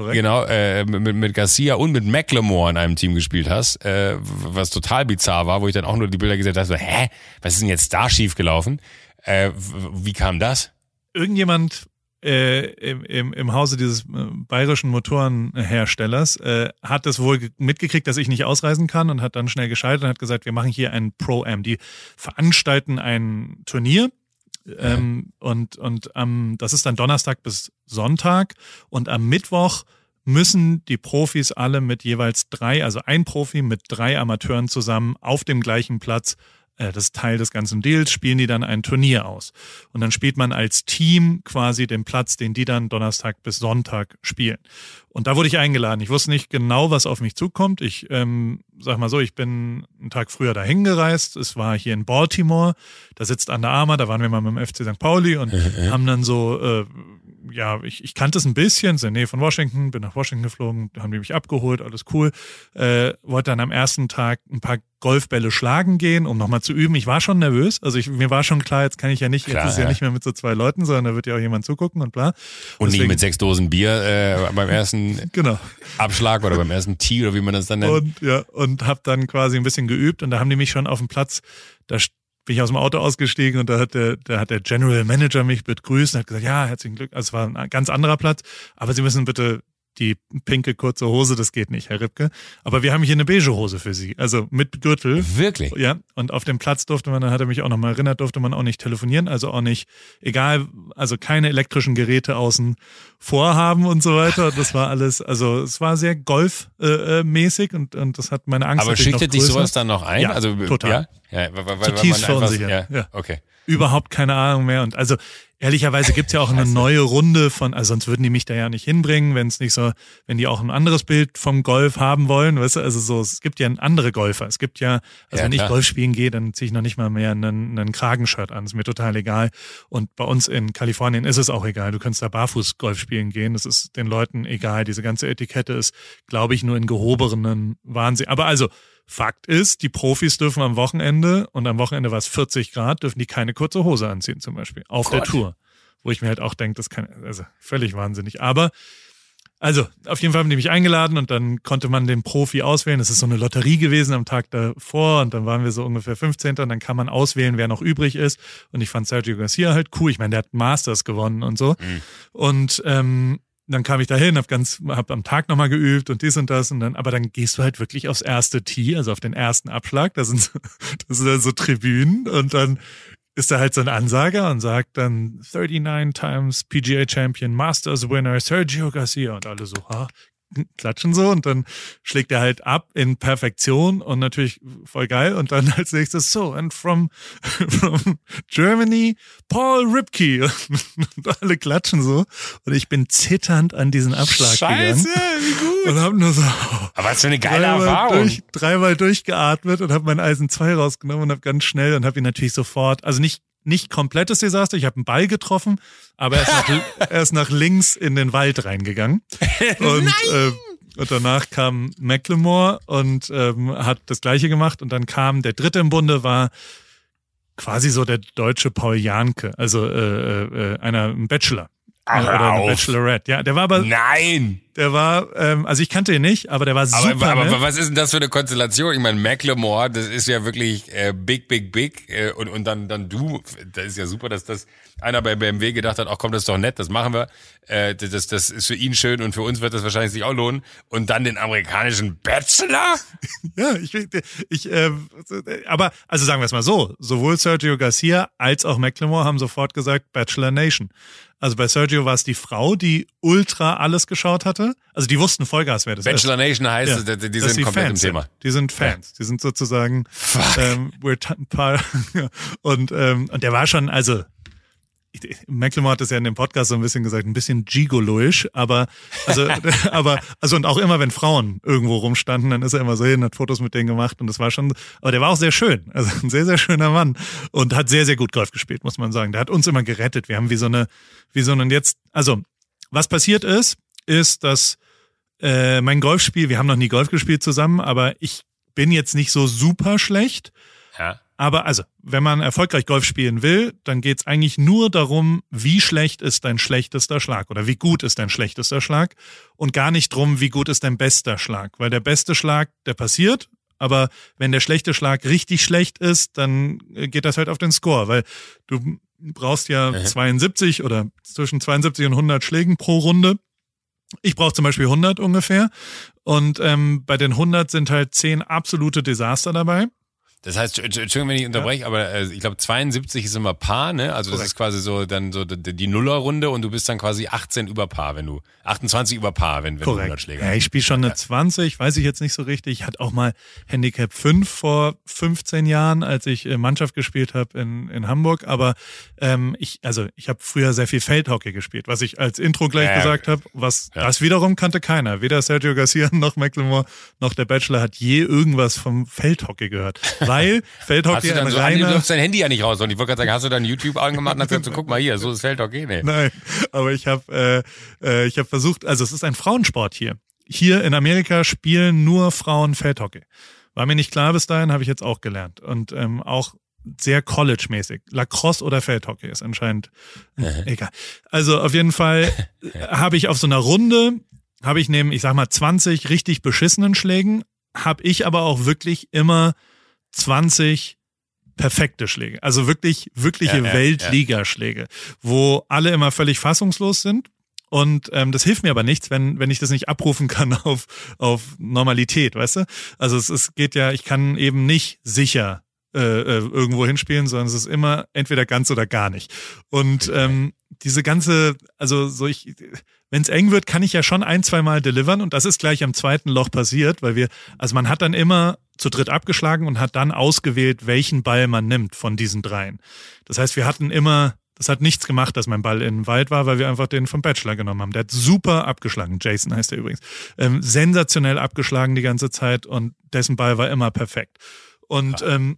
Korrekt. Genau, äh, mit, mit Garcia und mit McLemore in einem Team gespielt hast, äh, was total bizarr war, wo ich dann auch nur die Bilder gesehen habe, so, hä, was ist denn jetzt da schiefgelaufen? Äh, wie kam das? Irgendjemand äh, im, im, im Hause dieses äh, bayerischen Motorenherstellers äh, hat es wohl mitgekriegt, dass ich nicht ausreisen kann und hat dann schnell geschaltet und hat gesagt, wir machen hier ein Pro-Am. Die veranstalten ein Turnier ähm, und und ähm, das ist dann Donnerstag bis Sonntag. Und am Mittwoch müssen die Profis alle mit jeweils drei, also ein Profi mit drei Amateuren zusammen auf dem gleichen Platz das ist Teil des ganzen Deals, spielen die dann ein Turnier aus. Und dann spielt man als Team quasi den Platz, den die dann Donnerstag bis Sonntag spielen. Und da wurde ich eingeladen. Ich wusste nicht genau, was auf mich zukommt. Ich ähm, sag mal so, ich bin einen Tag früher dahin gereist. Es war hier in Baltimore. Da sitzt Under Armour, da waren wir mal mit dem FC St. Pauli und haben dann so äh, ja, ich, ich kannte es ein bisschen, in der Nähe von Washington, bin nach Washington geflogen, haben die mich abgeholt, alles cool. Äh, wollte dann am ersten Tag ein paar Golfbälle schlagen gehen, um nochmal zu üben. Ich war schon nervös, also ich, mir war schon klar, jetzt kann ich ja nicht, klar, jetzt ist ja. ja nicht mehr mit so zwei Leuten, sondern da wird ja auch jemand zugucken und bla. Und Deswegen, nicht mit sechs Dosen Bier äh, beim ersten genau. Abschlag oder beim ersten Tee oder wie man das dann nennt. Und ja, und hab dann quasi ein bisschen geübt und da haben die mich schon auf dem Platz, da bin ich aus dem Auto ausgestiegen und da hat der, da hat der General Manager mich begrüßt und hat gesagt, ja, herzlichen Glück. Also es war ein ganz anderer Platz, aber Sie müssen bitte die pinke kurze Hose, das geht nicht, Herr Ripke. Aber wir haben hier eine beige Hose für Sie, also mit Gürtel. Wirklich? Ja. Und auf dem Platz durfte man, da hat er mich auch nochmal erinnert, durfte man auch nicht telefonieren, also auch nicht, egal, also keine elektrischen Geräte außen vorhaben und so weiter. Das war alles, also es war sehr golfmäßig äh, und, und das hat meine Angst. Aber schüchtert dich sowas dann noch ein? Ja, also total. Ja, ja weil, weil, Zutiefst weil man einfach, ja, ja. Okay. Überhaupt keine Ahnung mehr und also ehrlicherweise gibt's ja auch eine neue Runde von, also sonst würden die mich da ja nicht hinbringen, wenn es nicht so, wenn die auch ein anderes Bild vom Golf haben wollen, weißt du, also so, es gibt ja andere Golfer. Es gibt ja, also ja, wenn klar. ich Golf spielen gehe, dann ziehe ich noch nicht mal mehr einen, einen Kragenshirt an. ist mir total egal. Und bei uns in Kalifornien ist es auch egal. Du kannst da barfuß Golf spielen gehen. Das ist den Leuten egal. Diese ganze Etikette ist, glaube ich, nur in gehobenen Wahnsinn. Aber also, Fakt ist, die Profis dürfen am Wochenende, und am Wochenende war es 40 Grad, dürfen die keine kurze Hose anziehen zum Beispiel. Auf Gott. der Tour. Wo ich mir halt auch denke, das kann, also völlig wahnsinnig. Aber also, auf jeden Fall haben die mich eingeladen und dann konnte man den Profi auswählen. Es ist so eine Lotterie gewesen am Tag davor und dann waren wir so ungefähr 15. und dann kann man auswählen, wer noch übrig ist. Und ich fand Sergio Garcia halt cool. Ich meine, der hat Masters gewonnen und so. Mhm. Und ähm, dann kam ich dahin, hab ganz, hab am Tag nochmal geübt und dies und das und dann, aber dann gehst du halt wirklich aufs erste Tee, also auf den ersten Abschlag. Das sind, das sind dann so Tribünen und dann ist da halt so ein Ansager und sagt dann 39 times PGA Champion, Masters Winner Sergio Garcia und alle so, ha, klatschen so und dann schlägt er halt ab in Perfektion und natürlich voll geil und dann als nächstes so and from, from Germany Paul Ripke. Und alle klatschen so und ich bin zitternd an diesen Abschlag Scheiße, gegangen. wie gut. und hab nur so aber was für eine geile dreimal Erfahrung. durch, dreimal durchgeatmet und hab mein Eisen 2 rausgenommen und hab ganz schnell und hab ihn natürlich sofort also nicht nicht komplettes Desaster. Ich habe einen Ball getroffen, aber er ist, nach, er ist nach links in den Wald reingegangen. Und, äh, und danach kam McLemore und ähm, hat das gleiche gemacht. Und dann kam der dritte im Bunde, war quasi so der deutsche Paul Janke, also äh, äh, äh einer ein Bachelor. Ach, oder eine Bachelorette. Ja, der war aber. Nein! Der war, ähm, also ich kannte ihn nicht, aber der war super. Aber, aber, aber was ist denn das für eine Konstellation? Ich meine, Macklemore, das ist ja wirklich äh, big, big, big. Äh, und, und dann, dann du, das ist ja super, dass das einer bei BMW gedacht hat, ach komm, das ist doch nett, das machen wir. Äh, das, das ist für ihn schön und für uns wird das wahrscheinlich sich auch lohnen. Und dann den amerikanischen Bachelor? ja, ich, ich äh, aber also sagen wir es mal so, sowohl Sergio Garcia als auch Macklemore haben sofort gesagt Bachelor Nation. Also bei Sergio war es die Frau, die ultra alles geschaut hatte. Also die wussten Vollgas, wer das Bachelor ist. Bachelor Nation heißt, ja, die, die sind komplett Fans im Thema. Sind. Die sind Fans. Ja. Die sind sozusagen ähm, we're und ähm, und der war schon, also McLemore hat es ja in dem Podcast so ein bisschen gesagt, ein bisschen gigoloisch, aber also aber also und auch immer wenn Frauen irgendwo rumstanden, dann ist er immer so hin, hat Fotos mit denen gemacht und das war schon, aber der war auch sehr schön, also ein sehr sehr schöner Mann und hat sehr sehr gut Golf gespielt, muss man sagen. Der hat uns immer gerettet. Wir haben wie so eine wie so ein jetzt, also was passiert ist, ist, dass äh, mein Golfspiel, wir haben noch nie Golf gespielt zusammen, aber ich bin jetzt nicht so super schlecht. Ja. Aber also, wenn man erfolgreich Golf spielen will, dann geht's eigentlich nur darum, wie schlecht ist dein schlechtester Schlag oder wie gut ist dein schlechtester Schlag und gar nicht drum, wie gut ist dein bester Schlag. Weil der beste Schlag, der passiert, aber wenn der schlechte Schlag richtig schlecht ist, dann äh, geht das halt auf den Score, weil du brauchst ja mhm. 72 oder zwischen 72 und 100 Schlägen pro Runde. Ich brauche zum Beispiel 100 ungefähr. Und ähm, bei den 100 sind halt 10 absolute Desaster dabei. Das heißt, Entschuldigung, wenn ich unterbreche, ja. aber äh, ich glaube 72 ist immer Paar, ne? Also Korrekt. das ist quasi so dann so die, die Nullerrunde und du bist dann quasi 18 über Paar, wenn du 28 über Paar, wenn, wenn Korrekt. du 100 Schläger Ja, ich spiele schon eine 20, weiß ich jetzt nicht so richtig. Ich hatte auch mal Handicap 5 vor 15 Jahren, als ich äh, Mannschaft gespielt habe in, in Hamburg. Aber ähm, ich, also ich habe früher sehr viel Feldhockey gespielt, was ich als Intro gleich ja, gesagt habe. Was ja. das wiederum kannte keiner. Weder Sergio Garcia noch McLemore noch der Bachelor hat je irgendwas vom Feldhockey gehört weil Feldhockey hast du dann so, reiner... Du dein Handy ja nicht raus. Und ich wollte gerade sagen, hast du dann YouTube angemacht und hast gesagt, so, guck mal hier, so ist Feldhockey? Nee. Nein, aber ich habe äh, äh, ich habe versucht, also es ist ein Frauensport hier. Hier in Amerika spielen nur Frauen Feldhockey. War mir nicht klar bis dahin, habe ich jetzt auch gelernt. Und ähm, auch sehr college-mäßig. Lacrosse oder Feldhockey ist anscheinend egal. Also auf jeden Fall habe ich auf so einer Runde, habe ich neben, ich sag mal, 20 richtig beschissenen Schlägen, habe ich aber auch wirklich immer 20 perfekte Schläge. Also wirklich, wirkliche ja, ja, Weltligaschläge, wo alle immer völlig fassungslos sind. Und ähm, das hilft mir aber nichts, wenn, wenn ich das nicht abrufen kann auf, auf Normalität, weißt du? Also es, es geht ja, ich kann eben nicht sicher äh, äh, irgendwo hinspielen, sondern es ist immer entweder ganz oder gar nicht. Und ähm, diese ganze, also so ich, wenn es eng wird, kann ich ja schon ein, zwei Mal delivern und das ist gleich am zweiten Loch passiert, weil wir, also man hat dann immer zu dritt abgeschlagen und hat dann ausgewählt, welchen Ball man nimmt von diesen dreien. Das heißt, wir hatten immer das hat nichts gemacht, dass mein Ball in den Wald war, weil wir einfach den vom Bachelor genommen haben. Der hat super abgeschlagen. Jason heißt er übrigens. Ähm, sensationell abgeschlagen die ganze Zeit und dessen Ball war immer perfekt. Und, ähm,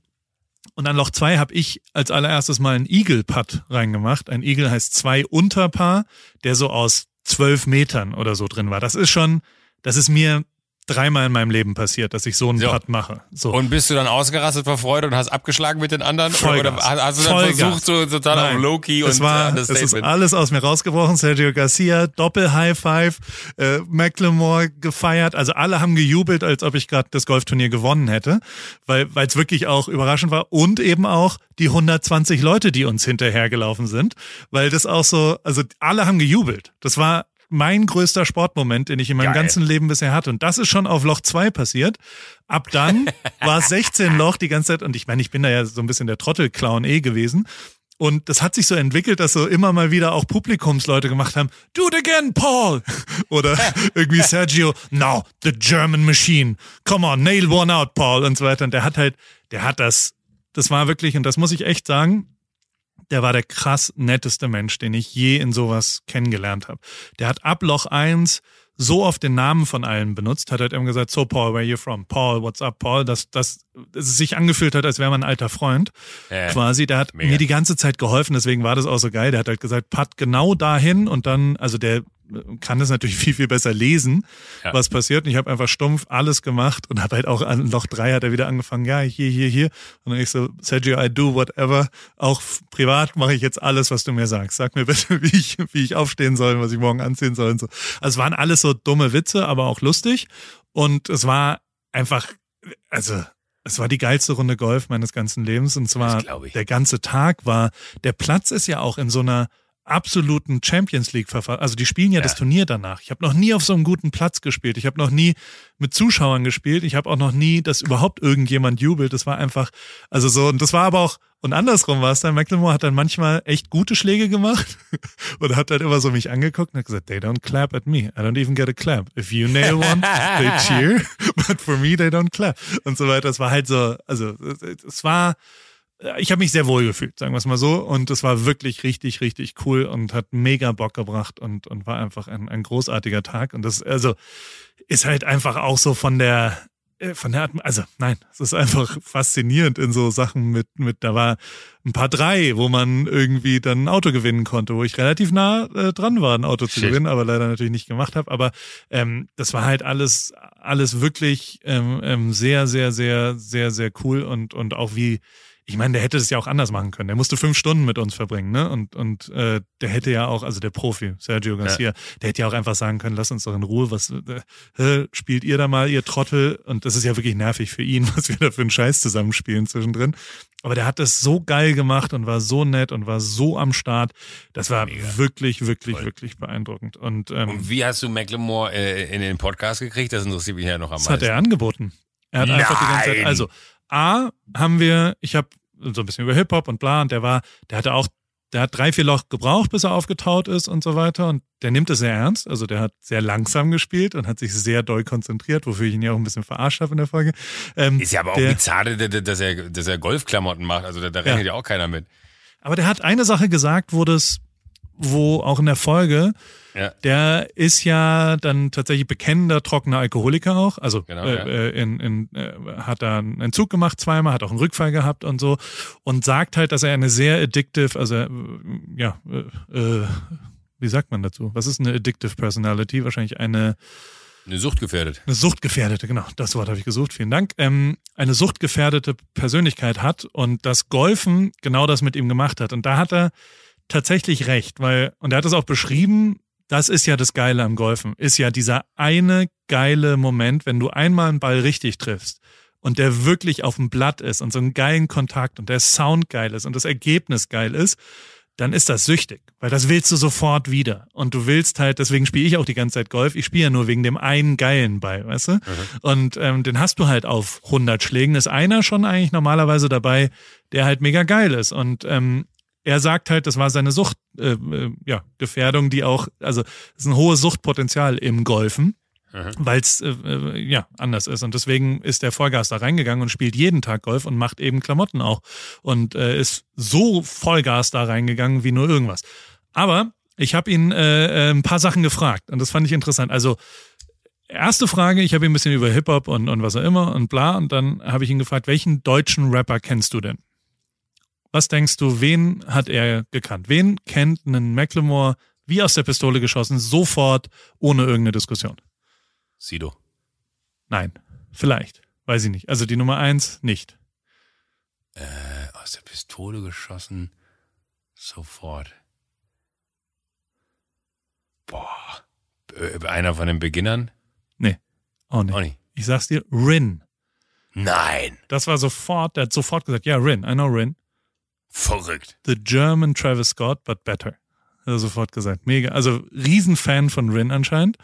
und an Loch zwei habe ich als allererstes mal einen Eagle-Putt reingemacht. Ein Eagle heißt zwei Unterpaar, der so aus zwölf Metern oder so drin war. Das ist schon, das ist mir dreimal in meinem Leben passiert, dass ich so einen so. Putt mache. So. Und bist du dann ausgerastet vor Freude und hast abgeschlagen mit den anderen? Vollgas. Oder hast du dann Vollgas. versucht, so total Nein. auf Low-Key und es war, es ist alles aus mir rausgebrochen. Sergio Garcia, Doppel-High-Five, äh, McLemore gefeiert. Also alle haben gejubelt, als ob ich gerade das Golfturnier gewonnen hätte, weil es wirklich auch überraschend war. Und eben auch die 120 Leute, die uns hinterhergelaufen sind, weil das auch so, also alle haben gejubelt. Das war mein größter Sportmoment, den ich in meinem Geil. ganzen Leben bisher hatte. Und das ist schon auf Loch 2 passiert. Ab dann war es 16 Loch die ganze Zeit. Und ich meine, ich bin da ja so ein bisschen der Trottelclown eh gewesen. Und das hat sich so entwickelt, dass so immer mal wieder auch Publikumsleute gemacht haben, do it again, Paul. Oder irgendwie Sergio, now, the German machine. Come on, nail one out, Paul. Und so weiter. Und der hat halt, der hat das, das war wirklich, und das muss ich echt sagen, der war der krass netteste Mensch, den ich je in sowas kennengelernt habe. Der hat ab Loch 1 so oft den Namen von allen benutzt, hat halt immer gesagt, so Paul, where are you from? Paul, what's up, Paul? Dass, dass, dass es sich angefühlt hat, als wäre man ein alter Freund. Äh, quasi. Der hat mega. mir die ganze Zeit geholfen, deswegen war das auch so geil. Der hat halt gesagt, Pat genau dahin und dann, also der kann es natürlich viel, viel besser lesen, ja. was passiert. Und ich habe einfach stumpf alles gemacht und habe halt auch an Loch drei hat er wieder angefangen, ja, hier, hier, hier. Und dann ich so, Sergio, I do whatever. Auch privat mache ich jetzt alles, was du mir sagst. Sag mir bitte, wie ich, wie ich aufstehen soll, was ich morgen anziehen soll und so. Also es waren alles so dumme Witze, aber auch lustig. Und es war einfach, also es war die geilste Runde Golf meines ganzen Lebens. Und zwar der ganze Tag war, der Platz ist ja auch in so einer absoluten Champions League verfahren. Also die spielen ja, ja, das Turnier danach. Ich habe noch nie auf so einem guten Platz gespielt. Ich habe noch nie mit Zuschauern gespielt. Ich habe auch noch nie, dass überhaupt irgendjemand jubelt. Das war einfach, also so, und das war aber auch, und andersrum war es dann, McLemore hat dann manchmal echt gute Schläge gemacht und hat dann immer so mich angeguckt und hat gesagt, they don't clap at me. I don't even get a clap. If you nail one, they cheer, but for me, they don't clap. Und so weiter. Das war halt so, also es war, ich habe mich sehr wohl gefühlt, sagen wir es mal so. Und es war wirklich richtig, richtig cool und hat mega Bock gebracht und, und war einfach ein, ein großartiger Tag. Und das, also, ist halt einfach auch so von der, äh, von der, also nein, es ist einfach faszinierend in so Sachen mit, mit, da war ein paar drei, wo man irgendwie dann ein Auto gewinnen konnte, wo ich relativ nah äh, dran war, ein Auto zu Shit. gewinnen, aber leider natürlich nicht gemacht habe. Aber ähm, das war halt alles, alles wirklich ähm, ähm, sehr, sehr, sehr, sehr, sehr cool und, und auch wie, ich meine, der hätte das ja auch anders machen können. Der musste fünf Stunden mit uns verbringen, ne? Und, und äh, der hätte ja auch, also der Profi, Sergio Garcia, ja. der hätte ja auch einfach sagen können, lass uns doch in Ruhe, was äh, spielt ihr da mal, ihr Trottel? Und das ist ja wirklich nervig für ihn, was wir da für einen Scheiß zusammenspielen zwischendrin. Aber der hat das so geil gemacht und war so nett und war so am Start. Das war Mega. wirklich, wirklich, Voll. wirklich beeindruckend. Und, ähm, und wie hast du McLemore äh, in den Podcast gekriegt? Das interessiert mich ja noch am meisten. Das hat er angeboten. Er hat Nein. einfach die ganze Zeit, also A, haben wir, ich habe so ein bisschen über Hip-Hop und bla, und der war, der hatte auch, der hat drei, vier Loch gebraucht, bis er aufgetaut ist und so weiter. Und der nimmt es sehr ernst. Also der hat sehr langsam gespielt und hat sich sehr doll konzentriert, wofür ich ihn ja auch ein bisschen verarscht habe in der Folge. Ähm, ist ja aber auch der, bizarre, dass er, dass er Golfklamotten macht. Also da, da rechnet ja. ja auch keiner mit. Aber der hat eine Sache gesagt, wo das, wo auch in der Folge, ja. Der ist ja dann tatsächlich bekennender trockener Alkoholiker auch. Also genau, äh, ja. Äh, in, in, äh, hat da einen Entzug gemacht zweimal, hat auch einen Rückfall gehabt und so und sagt halt, dass er eine sehr addictive, also äh, ja, äh, äh, wie sagt man dazu? Was ist eine addictive Personality? Wahrscheinlich eine eine suchtgefährdete. Eine suchtgefährdete, genau. Das Wort habe ich gesucht. Vielen Dank. Ähm, eine suchtgefährdete Persönlichkeit hat und das Golfen genau das mit ihm gemacht hat. Und da hat er tatsächlich recht, weil, und er hat es auch beschrieben, das ist ja das Geile am Golfen, ist ja dieser eine geile Moment, wenn du einmal einen Ball richtig triffst und der wirklich auf dem Blatt ist und so einen geilen Kontakt und der Sound geil ist und das Ergebnis geil ist, dann ist das süchtig, weil das willst du sofort wieder. Und du willst halt, deswegen spiele ich auch die ganze Zeit Golf, ich spiele ja nur wegen dem einen geilen Ball, weißt du? Mhm. Und ähm, den hast du halt auf 100 Schlägen, ist einer schon eigentlich normalerweise dabei, der halt mega geil ist. Und ähm, er sagt halt, das war seine Sucht, äh, äh, ja, Gefährdung, die auch, also es ist ein hohes Suchtpotenzial im Golfen. weil es äh, äh, ja anders ist. Und deswegen ist der Vollgas da reingegangen und spielt jeden Tag Golf und macht eben Klamotten auch. Und äh, ist so Vollgas da reingegangen wie nur irgendwas. Aber ich habe ihn äh, äh, ein paar Sachen gefragt und das fand ich interessant. Also erste Frage, ich habe ihn ein bisschen über Hip-Hop und, und was auch immer und bla. Und dann habe ich ihn gefragt, welchen deutschen Rapper kennst du denn? Was denkst du, wen hat er gekannt? Wen kennt einen Macklemore wie aus der Pistole geschossen, sofort, ohne irgendeine Diskussion? Sido. Nein, vielleicht. Weiß ich nicht. Also die Nummer eins nicht. Äh, aus der Pistole geschossen, sofort. Boah. Äh, einer von den Beginnern? Nee, auch nicht. Auch nicht. Ich sag's dir, Rin. Nein. Das war sofort, der hat sofort gesagt, ja, Rin, I know Rin. Verrückt. The German Travis Scott, but better. Hat er sofort gesagt. Mega. Also Riesenfan von Rin anscheinend.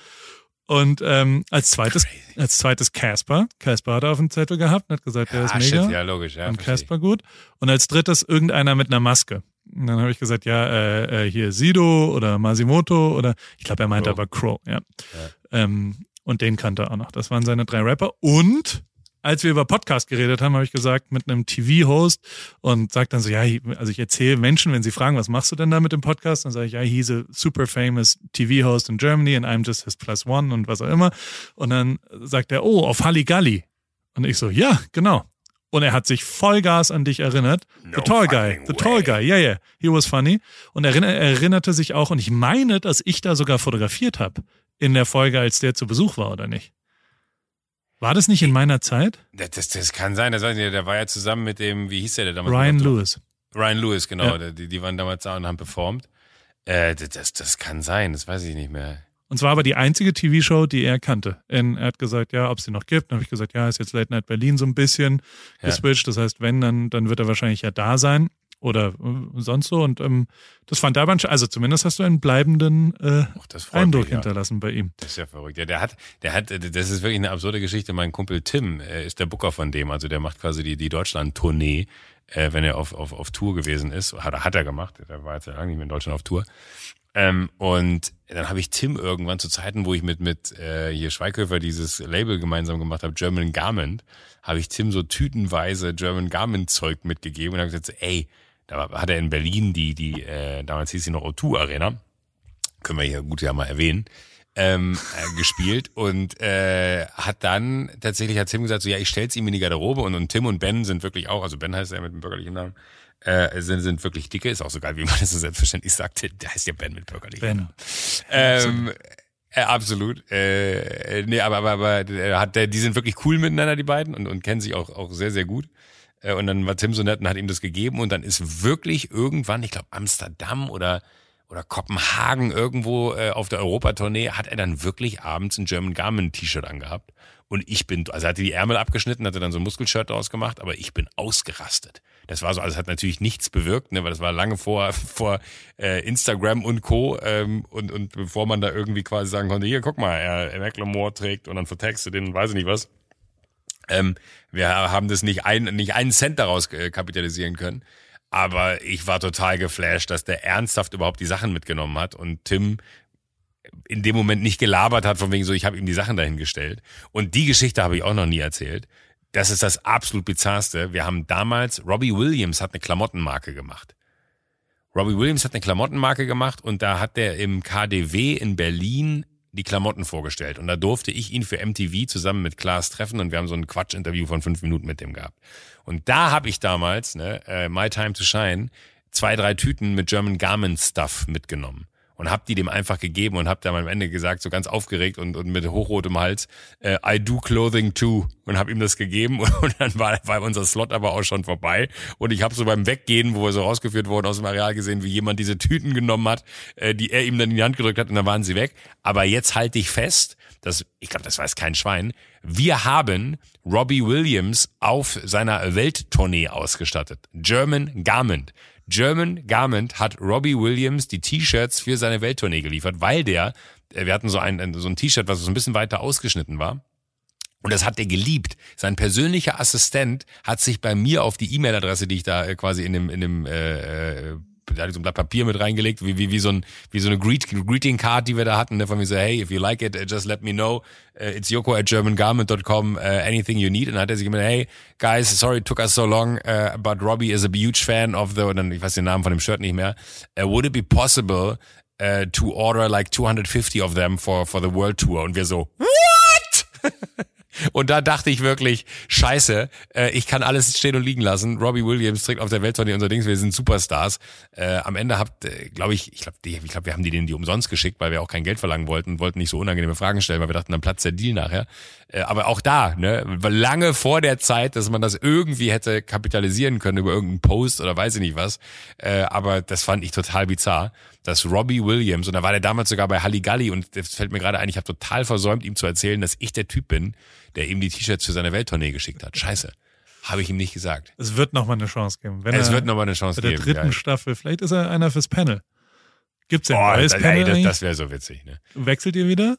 Und ähm, als zweites, Crazy. als zweites Casper. Casper hat er auf dem Zettel gehabt und hat gesagt, ja, der ist mega. Shit, ja, logisch, ja. Und Casper gut. Und als drittes irgendeiner mit einer Maske. Und dann habe ich gesagt, ja, äh, äh, hier Sido oder Masimoto oder ich glaube, er meinte Crow. aber Crow, ja. ja. Ähm, und den kannte er auch noch. Das waren seine drei Rapper. Und als wir über Podcast geredet haben, habe ich gesagt, mit einem TV-Host und sagt dann so, ja, also ich erzähle Menschen, wenn sie fragen, was machst du denn da mit dem Podcast? Dann sage ich, ja, he's a super famous TV-Host in Germany and I'm just his plus one und was auch immer. Und dann sagt er, oh, auf Halligalli. Und ich so, ja, genau. Und er hat sich Vollgas an dich erinnert. No the tall guy, the way. tall guy, yeah, yeah, he was funny. Und er erinnerte sich auch, und ich meine, dass ich da sogar fotografiert habe in der Folge, als der zu Besuch war, oder nicht? War das nicht in meiner Zeit? Das, das, das kann sein, das weiß ich nicht. Der war ja zusammen mit dem, wie hieß der, der damals? Ryan Lewis. Ryan Lewis, genau. Ja. Die, die waren damals da und haben performt. Äh, das, das kann sein, das weiß ich nicht mehr. Und zwar aber die einzige TV-Show, die er kannte. er hat gesagt, ja, ob es sie noch gibt. Dann habe ich gesagt, ja, ist jetzt Late Night Berlin so ein bisschen geswitcht. Ja. Das heißt, wenn, dann, dann wird er wahrscheinlich ja da sein oder äh, sonst so. Und ähm, das fand aber, also zumindest hast du einen bleibenden äh, Ach, Eindruck mich, hinterlassen ja. bei ihm. Das ist ja verrückt. Ja, der hat, der hat, das ist wirklich eine absurde Geschichte. Mein Kumpel Tim äh, ist der Booker von dem, also der macht quasi die, die Deutschland-Tournee, äh, wenn er auf, auf, auf Tour gewesen ist. Hat, hat er gemacht. Der war jetzt ja lange nicht mehr in Deutschland auf Tour. Ähm, und dann habe ich Tim irgendwann zu Zeiten, wo ich mit mit äh, hier Schweighöfer dieses Label gemeinsam gemacht habe, German Garment, habe ich Tim so tütenweise German Garment Zeug mitgegeben und habe gesagt, ey, da hat er in Berlin die, die, äh, damals hieß sie noch O2 Arena, können wir hier gut ja mal erwähnen, ähm, äh, gespielt und äh, hat dann tatsächlich hat Tim gesagt, so ja, ich stell's ihm in die Garderobe und, und Tim und Ben sind wirklich auch, also Ben heißt er mit dem bürgerlichen Namen, äh, sind, sind wirklich dicke, ist auch so geil, wie man das so selbstverständlich sagt, der heißt ja Ben mit bürgerlichem Ben. Namen. Ähm, äh, absolut. Äh, nee, aber, aber, aber äh, hat der, die sind wirklich cool miteinander, die beiden, und, und kennen sich auch, auch sehr, sehr gut. Äh, und dann war Tim so nett und hat ihm das gegeben und dann ist wirklich irgendwann, ich glaube Amsterdam oder oder Kopenhagen irgendwo äh, auf der Europatournee hat er dann wirklich abends ein German Garment T-Shirt angehabt und ich bin, also er hatte die Ärmel abgeschnitten, hatte dann so ein Muskelshirt daraus gemacht, aber ich bin ausgerastet. Das war so, also es hat natürlich nichts bewirkt, ne, weil das war lange vor vor äh, Instagram und Co. Ähm, und und bevor man da irgendwie quasi sagen konnte, hier guck mal, er, er Macklemore trägt und dann vertextet den, weiß ich nicht was. Ähm, wir haben das nicht, ein, nicht einen Cent daraus äh, kapitalisieren können. Aber ich war total geflasht, dass der ernsthaft überhaupt die Sachen mitgenommen hat und Tim in dem Moment nicht gelabert hat, von wegen so, ich habe ihm die Sachen dahingestellt. Und die Geschichte habe ich auch noch nie erzählt. Das ist das absolut bizarrste. Wir haben damals, Robbie Williams hat eine Klamottenmarke gemacht. Robbie Williams hat eine Klamottenmarke gemacht und da hat der im KDW in Berlin die Klamotten vorgestellt. Und da durfte ich ihn für MTV zusammen mit Klaas treffen und wir haben so ein Quatsch-Interview von fünf Minuten mit dem gehabt. Und da habe ich damals, ne, äh, My Time to Shine, zwei, drei Tüten mit German Garment Stuff mitgenommen und hab die dem einfach gegeben und hab dann am Ende gesagt, so ganz aufgeregt und, und mit hochrotem Hals, äh, I do clothing too und hab ihm das gegeben und dann war, war unser Slot aber auch schon vorbei und ich habe so beim Weggehen, wo wir so rausgeführt wurden aus dem Areal gesehen, wie jemand diese Tüten genommen hat, äh, die er ihm dann in die Hand gedrückt hat und dann waren sie weg. Aber jetzt halte ich fest, dass, ich glaube, das weiß kein Schwein, wir haben Robbie Williams auf seiner Welttournee ausgestattet. German Garment. German Garment hat Robbie Williams die T-Shirts für seine Welttournee geliefert, weil der, äh, wir hatten so ein, so ein T-Shirt, was so ein bisschen weiter ausgeschnitten war. Und das hat er geliebt. Sein persönlicher Assistent hat sich bei mir auf die E-Mail-Adresse, die ich da äh, quasi in dem, in dem äh, äh da hatte ich so ein Blatt Papier mit reingelegt, wie, wie, wie so ein, wie so eine Greet, Greeting Card, die wir da hatten, ne, von mir so, hey, if you like it, just let me know. Uh, it's yoko at germangarment.com, uh, anything you need. Und dann hat er sich gemeint, hey, guys, sorry it took us so long, uh, but Robbie is a huge fan of the, und dann, ich weiß den Namen von dem Shirt nicht mehr. Uh, would it be possible uh, to order like 250 of them for, for the world tour? Und wir so, what? Und da dachte ich wirklich, scheiße, äh, ich kann alles stehen und liegen lassen. Robbie Williams trägt auf der Welttournee unser Dings, wir sind Superstars. Äh, am Ende habt, äh, glaube ich, ich glaube, ich glaub, wir haben die denen die umsonst geschickt, weil wir auch kein Geld verlangen wollten, wollten nicht so unangenehme Fragen stellen, weil wir dachten, dann platzt der Deal nachher. Äh, aber auch da, ne, lange vor der Zeit, dass man das irgendwie hätte kapitalisieren können über irgendeinen Post oder weiß ich nicht was. Äh, aber das fand ich total bizarr dass Robbie Williams, und da war der damals sogar bei Halligalli und das fällt mir gerade ein, ich habe total versäumt, ihm zu erzählen, dass ich der Typ bin, der ihm die T-Shirts für seine Welttournee geschickt hat. Scheiße. Habe ich ihm nicht gesagt. Es wird nochmal eine Chance geben. Wenn es wird nochmal eine Chance geben. Bei der dritten ja. Staffel. Vielleicht ist er einer fürs Panel. Gibt's ja ein oh, neues das, Panel? Ey, das, das wäre so witzig. Ne? Wechselt ihr wieder?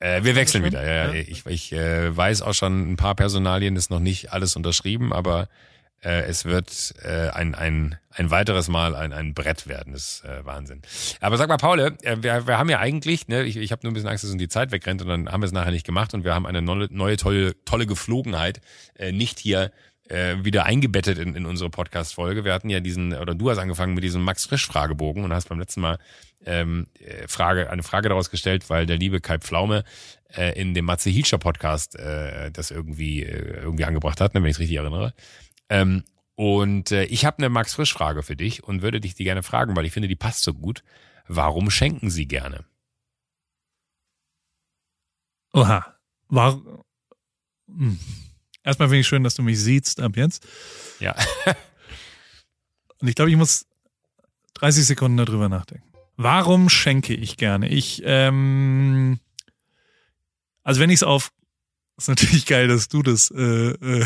Äh, wir wechseln wieder, ja, ja. Ich, ich äh, weiß auch schon ein paar Personalien, ist noch nicht alles unterschrieben, aber äh, es wird äh, ein, ein, ein weiteres Mal ein, ein Brett werden. Das ist äh, Wahnsinn. Aber sag mal, Paul, äh, wir, wir haben ja eigentlich, ne, ich, ich habe nur ein bisschen Angst, dass uns die Zeit wegrennt und dann haben wir es nachher nicht gemacht und wir haben eine neue, neue tolle, tolle Geflogenheit, äh, nicht hier äh, wieder eingebettet in, in unsere Podcast-Folge. Wir hatten ja diesen, oder du hast angefangen mit diesem Max-Frisch-Fragebogen und hast beim letzten Mal ähm, äh, Frage, eine Frage daraus gestellt, weil der liebe Kai Pflaume äh, in dem Matze Hilscher Podcast äh, das irgendwie, äh, irgendwie angebracht hat, ne, wenn ich es richtig erinnere. Ähm, und äh, ich habe eine Max Frisch Frage für dich und würde dich die gerne fragen, weil ich finde, die passt so gut. Warum schenken Sie gerne? Oha. War, hm. Erstmal finde ich schön, dass du mich siehst ab jetzt. Ja. und ich glaube, ich muss 30 Sekunden darüber nachdenken. Warum schenke ich gerne? Ich, ähm, also wenn ich es auf, ist natürlich geil, dass du das äh, äh,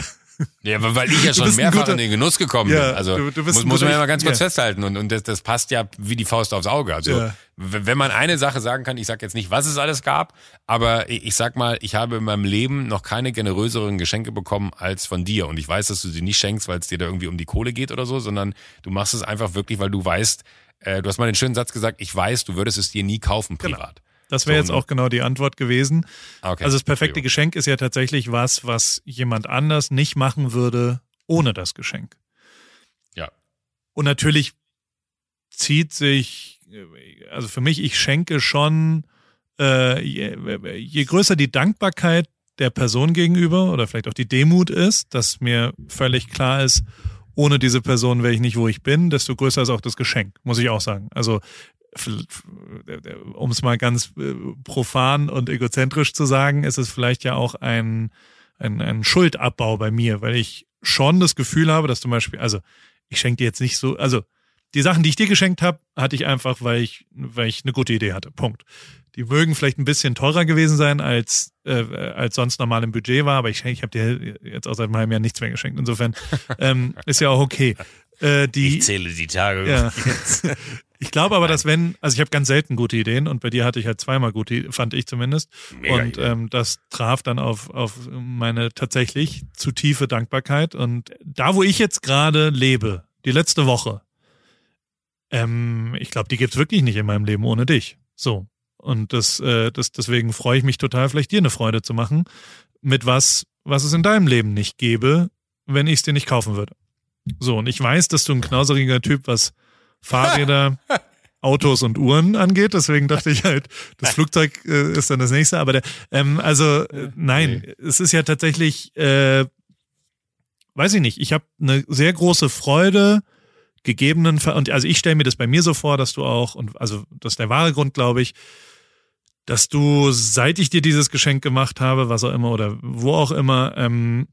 ja, weil ich ja schon mehrfach in den Genuss gekommen ja, bin. Also du, du muss, muss man ja mal ganz kurz ja. festhalten. Und, und das, das passt ja wie die Faust aufs Auge. Also ja. wenn man eine Sache sagen kann, ich sag jetzt nicht, was es alles gab, aber ich, ich sag mal, ich habe in meinem Leben noch keine generöseren Geschenke bekommen als von dir. Und ich weiß, dass du sie nicht schenkst, weil es dir da irgendwie um die Kohle geht oder so, sondern du machst es einfach wirklich, weil du weißt, äh, du hast mal den schönen Satz gesagt, ich weiß, du würdest es dir nie kaufen genau. privat. Genau. Das wäre so, jetzt ne? auch genau die Antwort gewesen. Okay. Also das perfekte Geschenk ist ja tatsächlich was, was jemand anders nicht machen würde ohne das Geschenk. Ja. Und natürlich zieht sich, also für mich, ich schenke schon, äh, je, je größer die Dankbarkeit der Person gegenüber oder vielleicht auch die Demut ist, dass mir völlig klar ist, ohne diese Person wäre ich nicht, wo ich bin, desto größer ist auch das Geschenk, muss ich auch sagen. Also um es mal ganz äh, profan und egozentrisch zu sagen, ist es vielleicht ja auch ein, ein, ein Schuldabbau bei mir, weil ich schon das Gefühl habe, dass zum Beispiel, also ich schenke dir jetzt nicht so, also die Sachen, die ich dir geschenkt habe, hatte ich einfach, weil ich, weil ich eine gute Idee hatte. Punkt. Die mögen vielleicht ein bisschen teurer gewesen sein, als, äh, als sonst normal im Budget war, aber ich, ich habe dir jetzt auch seit einem halben Jahr nichts mehr geschenkt. Insofern ähm, ist ja auch okay. Äh, die, ich zähle die Tage. Ja. Ich glaube aber, dass wenn, also ich habe ganz selten gute Ideen und bei dir hatte ich halt zweimal gute, fand ich zumindest. Mega und ähm, das traf dann auf, auf meine tatsächlich zu tiefe Dankbarkeit. Und da, wo ich jetzt gerade lebe, die letzte Woche, ähm, ich glaube, die gibt's wirklich nicht in meinem Leben ohne dich. So. Und das, äh, das, deswegen freue ich mich total, vielleicht dir eine Freude zu machen, mit was, was es in deinem Leben nicht gäbe, wenn ich es dir nicht kaufen würde. So, und ich weiß, dass du ein knauseriger Typ, was Fahrräder, Autos und Uhren angeht. Deswegen dachte ich halt, das Flugzeug äh, ist dann das nächste. Aber der, ähm, also äh, nein, nee. es ist ja tatsächlich, äh, weiß ich nicht, ich habe eine sehr große Freude gegebenen und also ich stelle mir das bei mir so vor, dass du auch und also das ist der wahre Grund, glaube ich, dass du seit ich dir dieses Geschenk gemacht habe, was auch immer oder wo auch immer, ähm,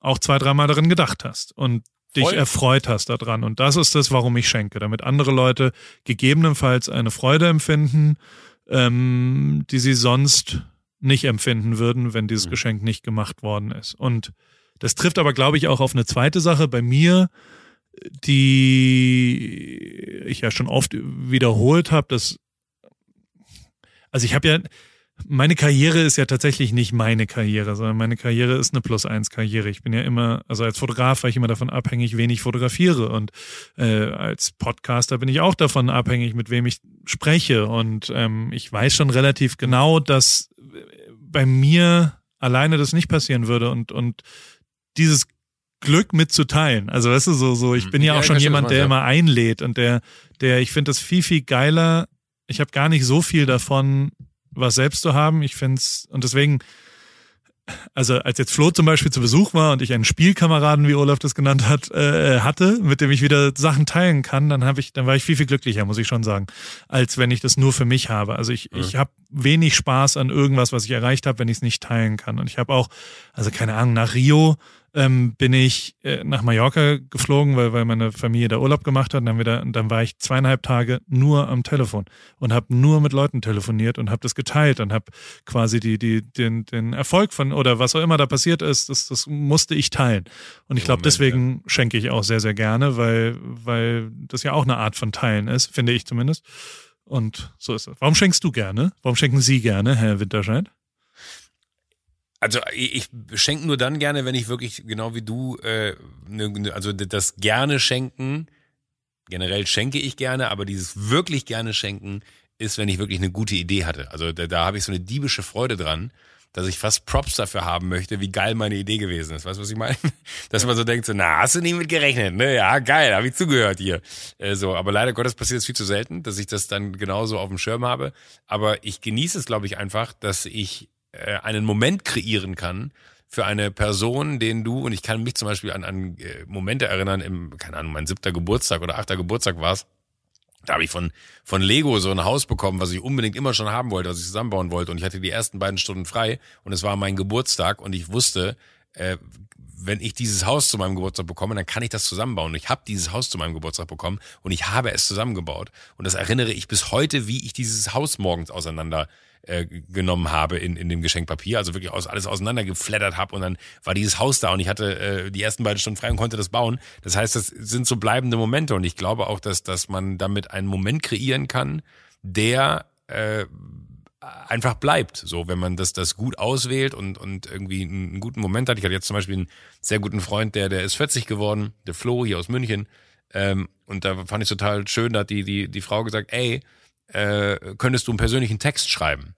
auch zwei, dreimal darin gedacht hast und dich erfreut hast daran. Und das ist das, warum ich schenke, damit andere Leute gegebenenfalls eine Freude empfinden, ähm, die sie sonst nicht empfinden würden, wenn dieses mhm. Geschenk nicht gemacht worden ist. Und das trifft aber, glaube ich, auch auf eine zweite Sache bei mir, die ich ja schon oft wiederholt habe, dass also ich habe ja meine Karriere ist ja tatsächlich nicht meine Karriere, sondern meine Karriere ist eine Plus-Eins-Karriere. Ich bin ja immer, also als Fotograf war ich immer davon abhängig, wen ich fotografiere. Und äh, als Podcaster bin ich auch davon abhängig, mit wem ich spreche. Und ähm, ich weiß schon relativ genau, dass bei mir alleine das nicht passieren würde. Und, und dieses Glück mitzuteilen. Also weißt du, so, so, ich mhm. bin ja, ja auch schon jemand, der immer einlädt und der, der, ich finde das viel, viel geiler. Ich habe gar nicht so viel davon, was selbst zu haben. Ich finde es, und deswegen, also als jetzt Flo zum Beispiel zu Besuch war und ich einen Spielkameraden, wie Olaf das genannt hat, äh, hatte, mit dem ich wieder Sachen teilen kann, dann habe ich, dann war ich viel viel glücklicher, muss ich schon sagen, als wenn ich das nur für mich habe. Also ich, mhm. ich habe wenig Spaß an irgendwas, was ich erreicht habe, wenn ich es nicht teilen kann. Und ich habe auch, also keine Ahnung, nach Rio ähm, bin ich äh, nach Mallorca geflogen, weil, weil meine Familie da Urlaub gemacht hat. Und dann, wieder, dann war ich zweieinhalb Tage nur am Telefon und habe nur mit Leuten telefoniert und habe das geteilt und habe quasi die, die, den, den Erfolg von oder was auch immer da passiert ist, das, das musste ich teilen. Und ich glaube, deswegen ja. schenke ich auch sehr, sehr gerne, weil, weil das ja auch eine Art von Teilen ist, finde ich zumindest. Und so ist es. Warum schenkst du gerne? Warum schenken Sie gerne, Herr Winterscheid? Also ich schenke nur dann gerne, wenn ich wirklich genau wie du, äh, ne, ne, also das gerne schenken, generell schenke ich gerne, aber dieses wirklich gerne schenken ist, wenn ich wirklich eine gute Idee hatte. Also da, da habe ich so eine diebische Freude dran, dass ich fast Props dafür haben möchte, wie geil meine Idee gewesen ist. Weißt du, was ich meine? Dass man so denkt, so, na, hast du nicht mit gerechnet, ne? Ja, geil, habe ich zugehört hier. Äh, so, aber leider Gottes passiert es viel zu selten, dass ich das dann genauso auf dem Schirm habe. Aber ich genieße es, glaube ich, einfach, dass ich äh, einen Moment kreieren kann für eine Person, den du, und ich kann mich zum Beispiel an, an äh, Momente erinnern, im, keine Ahnung, mein siebter Geburtstag oder achter Geburtstag war es, da habe ich von, von Lego so ein Haus bekommen, was ich unbedingt immer schon haben wollte, was ich zusammenbauen wollte. Und ich hatte die ersten beiden Stunden frei und es war mein Geburtstag und ich wusste, äh, wenn ich dieses Haus zu meinem Geburtstag bekomme, dann kann ich das zusammenbauen. Und ich habe dieses Haus zu meinem Geburtstag bekommen und ich habe es zusammengebaut. Und das erinnere ich bis heute, wie ich dieses Haus morgens auseinander äh, genommen habe in, in dem Geschenkpapier, also wirklich aus, alles auseinandergeflattert habe und dann war dieses Haus da und ich hatte äh, die ersten beiden Stunden frei und konnte das bauen. Das heißt, das sind so bleibende Momente und ich glaube auch, dass, dass man damit einen Moment kreieren kann, der äh, einfach bleibt. So, wenn man das, das gut auswählt und, und irgendwie einen guten Moment hat. Ich hatte jetzt zum Beispiel einen sehr guten Freund, der, der ist 40 geworden, der Flo hier aus München. Ähm, und da fand ich total schön, da hat die, die, die Frau gesagt, ey, äh, könntest du einen persönlichen Text schreiben.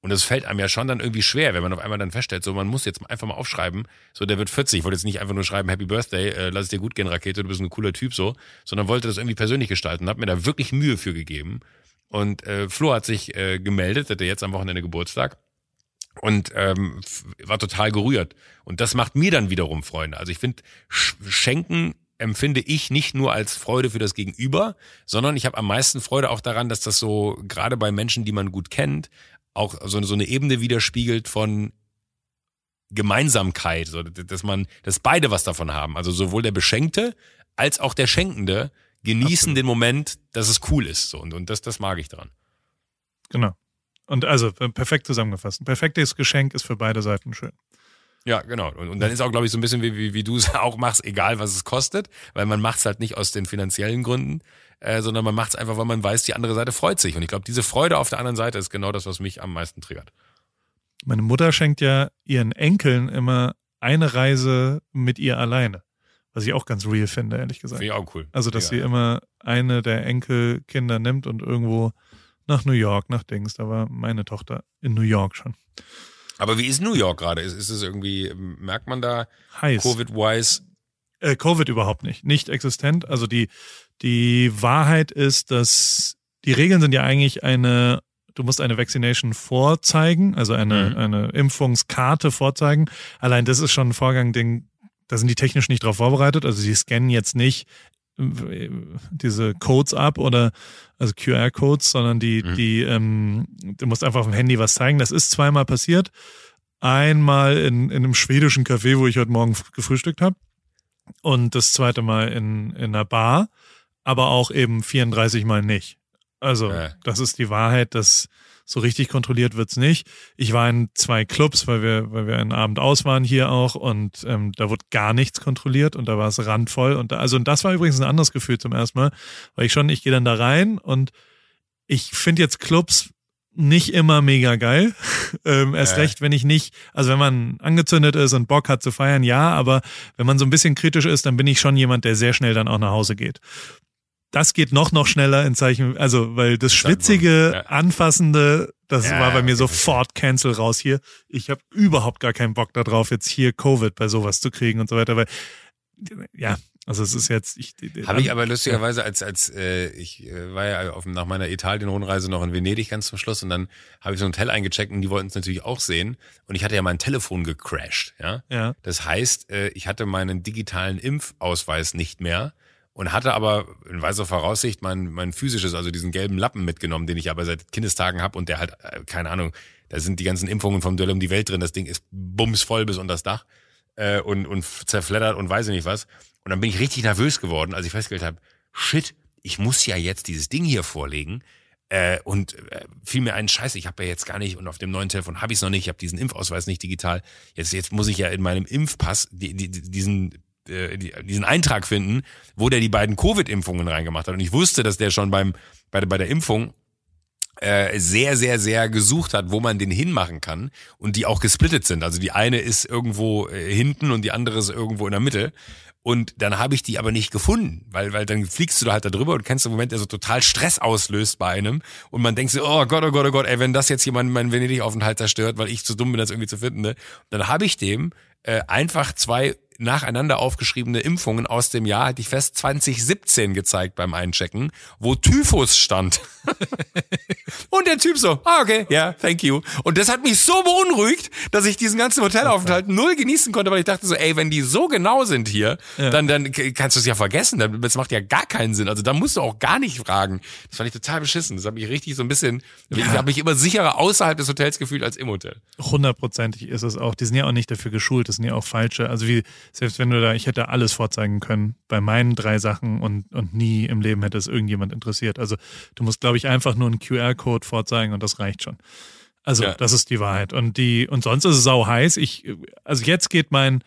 Und das fällt einem ja schon dann irgendwie schwer, wenn man auf einmal dann feststellt, so man muss jetzt einfach mal aufschreiben, so der wird 40, ich wollte jetzt nicht einfach nur schreiben Happy Birthday, äh, lass es dir gut gehen Rakete, du bist ein cooler Typ so, sondern wollte das irgendwie persönlich gestalten, hat mir da wirklich Mühe für gegeben. Und äh, Flo hat sich äh, gemeldet, hatte jetzt am Wochenende Geburtstag und ähm, war total gerührt. Und das macht mir dann wiederum Freunde. Also ich finde, Schenken empfinde ich nicht nur als Freude für das Gegenüber, sondern ich habe am meisten Freude auch daran, dass das so gerade bei Menschen, die man gut kennt, auch so, so eine Ebene widerspiegelt von Gemeinsamkeit, so, dass man, dass beide was davon haben. Also sowohl der Beschenkte als auch der Schenkende genießen Absolut. den Moment, dass es cool ist. So, und, und das, das mag ich dran. Genau. Und also perfekt zusammengefasst. Ein perfektes Geschenk ist für beide Seiten schön. Ja, genau. Und, und dann ist auch, glaube ich, so ein bisschen wie, wie, wie du es auch machst, egal was es kostet, weil man macht es halt nicht aus den finanziellen Gründen, äh, sondern man macht es einfach, weil man weiß, die andere Seite freut sich. Und ich glaube, diese Freude auf der anderen Seite ist genau das, was mich am meisten triggert. Meine Mutter schenkt ja ihren Enkeln immer eine Reise mit ihr alleine. Was ich auch ganz real finde, ehrlich gesagt. Finde ich auch cool. Also, dass ja. sie immer eine der Enkelkinder nimmt und irgendwo nach New York, nach Dings. Da war meine Tochter in New York schon. Aber wie ist New York gerade? Ist, ist es irgendwie, merkt man da Covid-wise? Äh, Covid überhaupt nicht. Nicht existent. Also die, die Wahrheit ist, dass die Regeln sind ja eigentlich eine, du musst eine Vaccination vorzeigen, also eine, mhm. eine Impfungskarte vorzeigen. Allein das ist schon ein Vorgang, den, da sind die technisch nicht drauf vorbereitet. Also sie scannen jetzt nicht diese Codes ab oder also QR-Codes, sondern die, mhm. die, ähm, du musst einfach auf dem Handy was zeigen. Das ist zweimal passiert. Einmal in, in einem schwedischen Café, wo ich heute Morgen gefrühstückt habe. Und das zweite Mal in, in einer Bar, aber auch eben 34 Mal nicht. Also, ja. das ist die Wahrheit, dass so richtig kontrolliert wird's nicht. Ich war in zwei Clubs, weil wir, weil wir einen Abend aus waren hier auch und ähm, da wurde gar nichts kontrolliert und da war es randvoll. Und da, also und das war übrigens ein anderes Gefühl zum ersten Mal, weil ich schon, ich gehe dann da rein und ich finde jetzt Clubs nicht immer mega geil. ähm, erst äh. recht, wenn ich nicht, also wenn man angezündet ist und Bock hat zu feiern, ja, aber wenn man so ein bisschen kritisch ist, dann bin ich schon jemand, der sehr schnell dann auch nach Hause geht. Das geht noch, noch schneller in Zeichen, also, weil das schwitzige, ja. anfassende, das ja, war bei mir sofort Cancel raus hier. Ich habe überhaupt gar keinen Bock darauf, jetzt hier Covid bei sowas zu kriegen und so weiter, weil, ja, also es ist jetzt. Ich, Habe ich aber lustigerweise als als äh, ich äh, war ja auf, nach meiner Italien-Rundreise noch in Venedig ganz zum Schluss und dann habe ich so ein Hotel eingecheckt und die wollten es natürlich auch sehen und ich hatte ja mein Telefon gecrashed, ja. Ja. Das heißt, äh, ich hatte meinen digitalen Impfausweis nicht mehr und hatte aber in weiser Voraussicht mein mein physisches, also diesen gelben Lappen mitgenommen, den ich aber seit Kindestagen habe und der halt äh, keine Ahnung, da sind die ganzen Impfungen vom Duell um die Welt drin. Das Ding ist bumsvoll bis unter das Dach äh, und und zerfleddert und weiß ich nicht was. Und dann bin ich richtig nervös geworden, als ich festgestellt habe, shit, ich muss ja jetzt dieses Ding hier vorlegen. Äh, und äh, fiel mir einen Scheiß, ich habe ja jetzt gar nicht, und auf dem neuen Telefon habe ich es noch nicht, ich habe diesen Impfausweis nicht digital. Jetzt, jetzt muss ich ja in meinem Impfpass die, die, diesen, äh, diesen Eintrag finden, wo der die beiden Covid-Impfungen reingemacht hat. Und ich wusste, dass der schon beim, bei, bei der Impfung äh, sehr, sehr, sehr gesucht hat, wo man den hinmachen kann und die auch gesplittet sind. Also die eine ist irgendwo äh, hinten und die andere ist irgendwo in der Mitte. Und dann habe ich die aber nicht gefunden, weil, weil dann fliegst du da halt da drüber und kennst du Moment, der so total Stress auslöst bei einem. Und man denkt so, oh Gott, oh Gott, oh Gott, ey, wenn das jetzt jemand meinen Venedig-Aufenthalt zerstört, weil ich zu dumm bin, das irgendwie zu finden, ne? dann habe ich dem äh, einfach zwei nacheinander aufgeschriebene Impfungen aus dem Jahr, hatte ich fest, 2017 gezeigt beim Einchecken, wo Typhus stand. und der Typ so, ah, okay, ja, yeah, thank you. Und das hat mich so beunruhigt, dass ich diesen ganzen Hotelaufenthalt null genießen konnte, weil ich dachte so, ey, wenn die so genau sind hier, ja. dann, dann kannst du es ja vergessen. Das macht ja gar keinen Sinn. Also da musst du auch gar nicht fragen. Das fand ich total beschissen. Das hat mich richtig so ein bisschen, ja. ich habe mich immer sicherer außerhalb des Hotels gefühlt als im Hotel. Hundertprozentig ist es auch. Die sind ja auch nicht dafür geschult, das sind ja auch falsche. Also wie selbst wenn du da, ich hätte alles vorzeigen können bei meinen drei Sachen und, und nie im Leben hätte es irgendjemand interessiert. Also du musst, glaube ich, einfach nur einen QR-Code vorzeigen und das reicht schon. Also ja. das ist die Wahrheit. Und die, und sonst ist es sau heiß. Ich, also jetzt geht mein,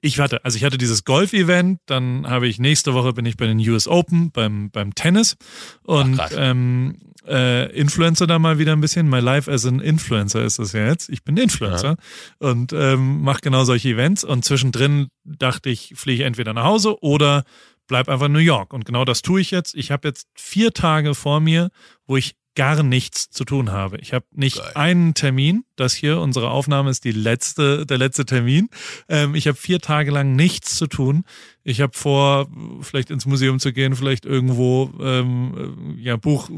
ich hatte, also ich hatte dieses Golf-Event, dann habe ich nächste Woche bin ich bei den US Open beim, beim Tennis und Ach, ähm, äh, Influencer da mal wieder ein bisschen. My Life as an Influencer ist das ja jetzt. Ich bin Influencer ja. und ähm, mache genau solche Events. Und zwischendrin dachte ich, fliege ich entweder nach Hause oder bleib einfach in New York. Und genau das tue ich jetzt. Ich habe jetzt vier Tage vor mir, wo ich gar nichts zu tun habe. Ich habe nicht Geil. einen Termin. Das hier, unsere Aufnahme ist die letzte, der letzte Termin. Ähm, ich habe vier Tage lang nichts zu tun. Ich habe vor, vielleicht ins Museum zu gehen, vielleicht irgendwo, ähm, ja, Buch,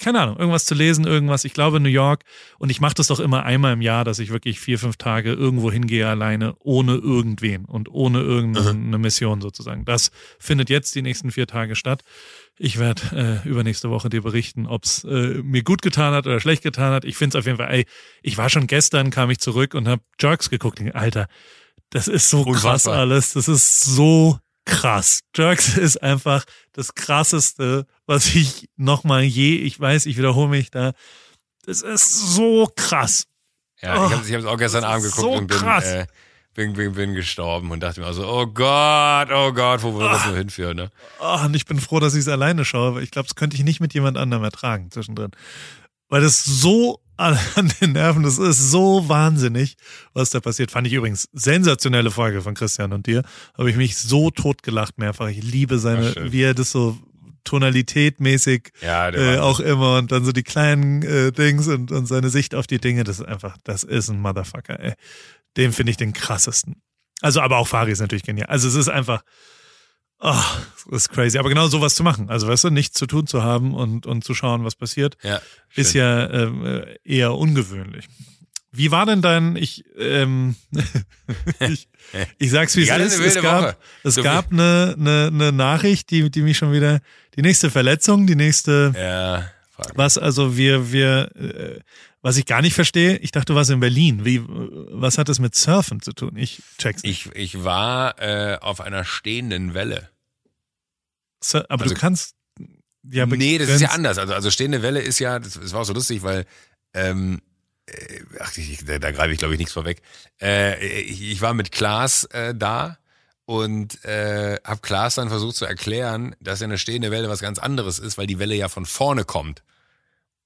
keine Ahnung, irgendwas zu lesen, irgendwas. Ich glaube New York. Und ich mache das doch immer einmal im Jahr, dass ich wirklich vier, fünf Tage irgendwo hingehe alleine, ohne irgendwen und ohne irgendeine mhm. Mission sozusagen. Das findet jetzt die nächsten vier Tage statt. Ich werde äh, übernächste Woche dir berichten, ob es äh, mir gut getan hat oder schlecht getan hat. Ich finde es auf jeden Fall, ey, ich war schon gestern, kam ich zurück und habe Jerks geguckt. Alter, das ist so Unfassbar. krass alles. Das ist so krass. Jerks ist einfach das krasseste, was ich nochmal je, ich weiß, ich wiederhole mich da. Das ist so krass. Ja, oh, ich habe es auch gestern Abend geguckt so und bin, äh, bin, bin, bin gestorben und dachte mir also, oh Gott, oh Gott, wo wird das nur hinführen, ne? Oh, und ich bin froh, dass ich es alleine schaue, weil ich glaube, das könnte ich nicht mit jemand anderem ertragen zwischendrin. Weil das so an den Nerven, das ist so wahnsinnig, was da passiert. Fand ich übrigens sensationelle Folge von Christian und dir. Habe ich mich so totgelacht mehrfach. Ich liebe seine, wie er das so tonalitätmäßig ja, äh, auch immer und dann so die kleinen äh, Dings und, und seine Sicht auf die Dinge, das ist einfach, das ist ein Motherfucker, ey. Den finde ich den krassesten. Also, aber auch Fari ist natürlich genial. Also, es ist einfach, oh, das ist crazy. Aber genau sowas zu machen. Also, weißt du, nichts zu tun zu haben und, und zu schauen, was passiert, ja, ist ja äh, eher ungewöhnlich. Wie war denn dein, ich, ähm, ich, ich sag's wie es ist, es gab, es gab eine, eine, eine Nachricht, die, die mich schon wieder, die nächste Verletzung, die nächste, ja, was also wir, wir, äh, was ich gar nicht verstehe, ich dachte, du warst in Berlin. Wie, was hat das mit Surfen zu tun? Ich check's nicht. Ich, ich war äh, auf einer stehenden Welle. Aber also, du kannst. Ja, nee, das ist ja anders. Also, also stehende Welle ist ja, das, das war auch so lustig, weil ähm, äh, ach, ich, da, da greife ich glaube ich nichts vorweg. Äh, ich, ich war mit Klaas äh, da und äh, habe Klaas dann versucht zu erklären, dass ja eine stehende Welle was ganz anderes ist, weil die Welle ja von vorne kommt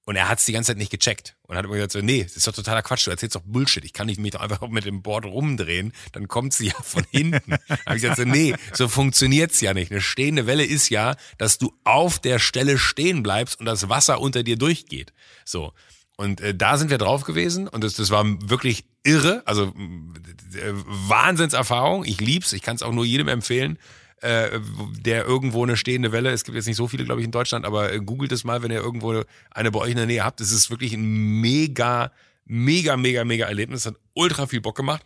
Und er hat es die ganze Zeit nicht gecheckt und hat immer gesagt, so, nee, das ist doch totaler Quatsch, du erzählst doch Bullshit, ich kann nicht mich doch einfach mit dem Board rumdrehen, dann kommt sie ja von hinten. habe ich gesagt, so, nee, so funktioniert's ja nicht. Eine stehende Welle ist ja, dass du auf der Stelle stehen bleibst und das Wasser unter dir durchgeht. So. Und äh, da sind wir drauf gewesen und das, das war wirklich irre, also äh, Wahnsinnserfahrung. Ich lieb's, ich kann es auch nur jedem empfehlen äh, der irgendwo eine stehende Welle, es gibt jetzt nicht so viele, glaube ich, in Deutschland, aber äh, googelt es mal, wenn ihr irgendwo eine bei euch in der Nähe habt. Es ist wirklich ein mega, mega, mega, mega Erlebnis. Hat ultra viel Bock gemacht.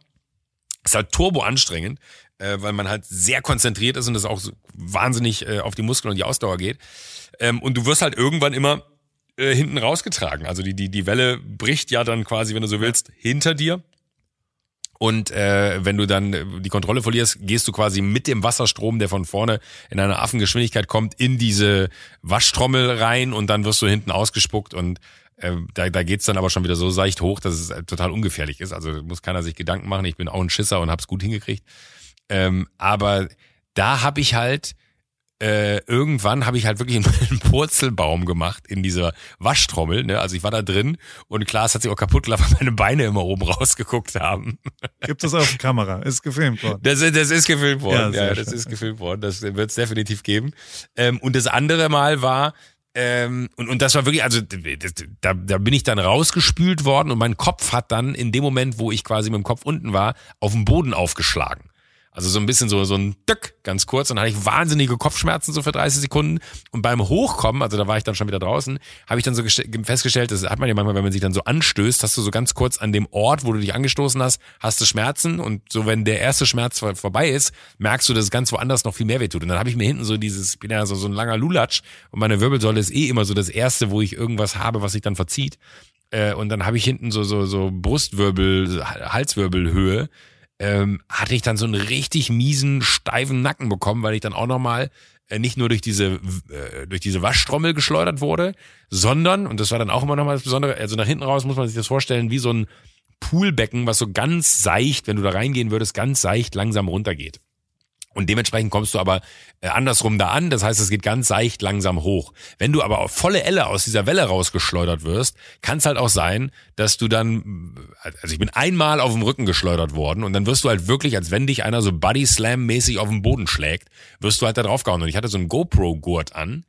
Ist halt turbo anstrengend, äh, weil man halt sehr konzentriert ist und es auch so wahnsinnig äh, auf die Muskeln und die Ausdauer geht. Ähm, und du wirst halt irgendwann immer äh, hinten rausgetragen. Also die, die, die Welle bricht ja dann quasi, wenn du so willst, hinter dir. Und äh, wenn du dann die Kontrolle verlierst, gehst du quasi mit dem Wasserstrom, der von vorne in einer Affengeschwindigkeit kommt, in diese Waschtrommel rein und dann wirst du hinten ausgespuckt und äh, da, da geht's dann aber schon wieder so seicht hoch, dass es äh, total ungefährlich ist. Also muss keiner sich Gedanken machen. Ich bin auch ein Schisser und hab's gut hingekriegt. Ähm, aber da habe ich halt äh, irgendwann habe ich halt wirklich einen Purzelbaum gemacht in dieser Waschtrommel. Ne? Also ich war da drin und klar, es hat sich auch kaputt gelacht, weil meine Beine immer oben rausgeguckt haben. Gibt es auf Kamera? Ist gefilmt worden? Das, das ist gefilmt worden. Ja, ja das schön. ist gefilmt worden. Das wird es definitiv geben. Ähm, und das andere Mal war, ähm, und, und das war wirklich, also da, da bin ich dann rausgespült worden und mein Kopf hat dann in dem Moment, wo ich quasi mit dem Kopf unten war, auf dem Boden aufgeschlagen. Also so ein bisschen so, so ein Dück, ganz kurz. Und dann hatte ich wahnsinnige Kopfschmerzen so für 30 Sekunden. Und beim Hochkommen, also da war ich dann schon wieder draußen, habe ich dann so festgestellt, das hat man ja manchmal, wenn man sich dann so anstößt, hast du so ganz kurz an dem Ort, wo du dich angestoßen hast, hast du Schmerzen. Und so, wenn der erste Schmerz vor, vorbei ist, merkst du, dass es ganz woanders noch viel mehr wehtut. Und dann habe ich mir hinten so dieses, ich bin ja so, so ein langer Lulatsch und meine Wirbelsäule ist eh immer so das erste, wo ich irgendwas habe, was sich dann verzieht. Äh, und dann habe ich hinten so, so, so Brustwirbel, Halswirbelhöhe ähm, hatte ich dann so einen richtig miesen, steifen Nacken bekommen, weil ich dann auch nochmal äh, nicht nur durch diese, äh, durch diese Waschtrommel geschleudert wurde, sondern, und das war dann auch immer nochmal das Besondere, also nach hinten raus muss man sich das vorstellen, wie so ein Poolbecken, was so ganz seicht, wenn du da reingehen würdest, ganz seicht langsam runtergeht. Und dementsprechend kommst du aber äh, andersrum da an. Das heißt, es geht ganz seicht langsam hoch. Wenn du aber auf volle Elle aus dieser Welle rausgeschleudert wirst, kann es halt auch sein, dass du dann, also ich bin einmal auf dem Rücken geschleudert worden und dann wirst du halt wirklich, als wenn dich einer so Body Slam mäßig auf den Boden schlägt, wirst du halt da draufgehauen. Und ich hatte so einen GoPro-Gurt an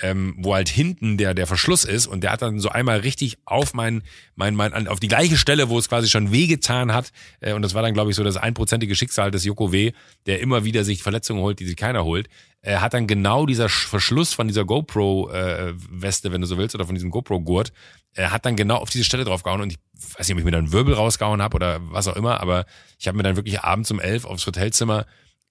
ähm, wo halt hinten der der Verschluss ist und der hat dann so einmal richtig auf mein mein mein auf die gleiche Stelle, wo es quasi schon wehgetan hat äh, und das war dann glaube ich so das einprozentige Schicksal des Joko W, der immer wieder sich Verletzungen holt, die sich keiner holt, äh, hat dann genau dieser Verschluss von dieser GoPro äh, Weste, wenn du so willst, oder von diesem GoPro Gurt, äh, hat dann genau auf diese Stelle draufgehauen und ich weiß nicht, ob ich mir dann Wirbel rausgehauen habe oder was auch immer, aber ich habe mir dann wirklich abends um elf aufs Hotelzimmer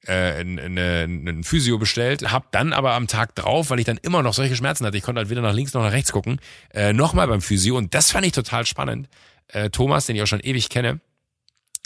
äh, eine, einen Physio bestellt, hab dann aber am Tag drauf, weil ich dann immer noch solche Schmerzen hatte, ich konnte halt weder nach links noch nach rechts gucken, äh, nochmal beim Physio und das fand ich total spannend. Äh, Thomas, den ich auch schon ewig kenne,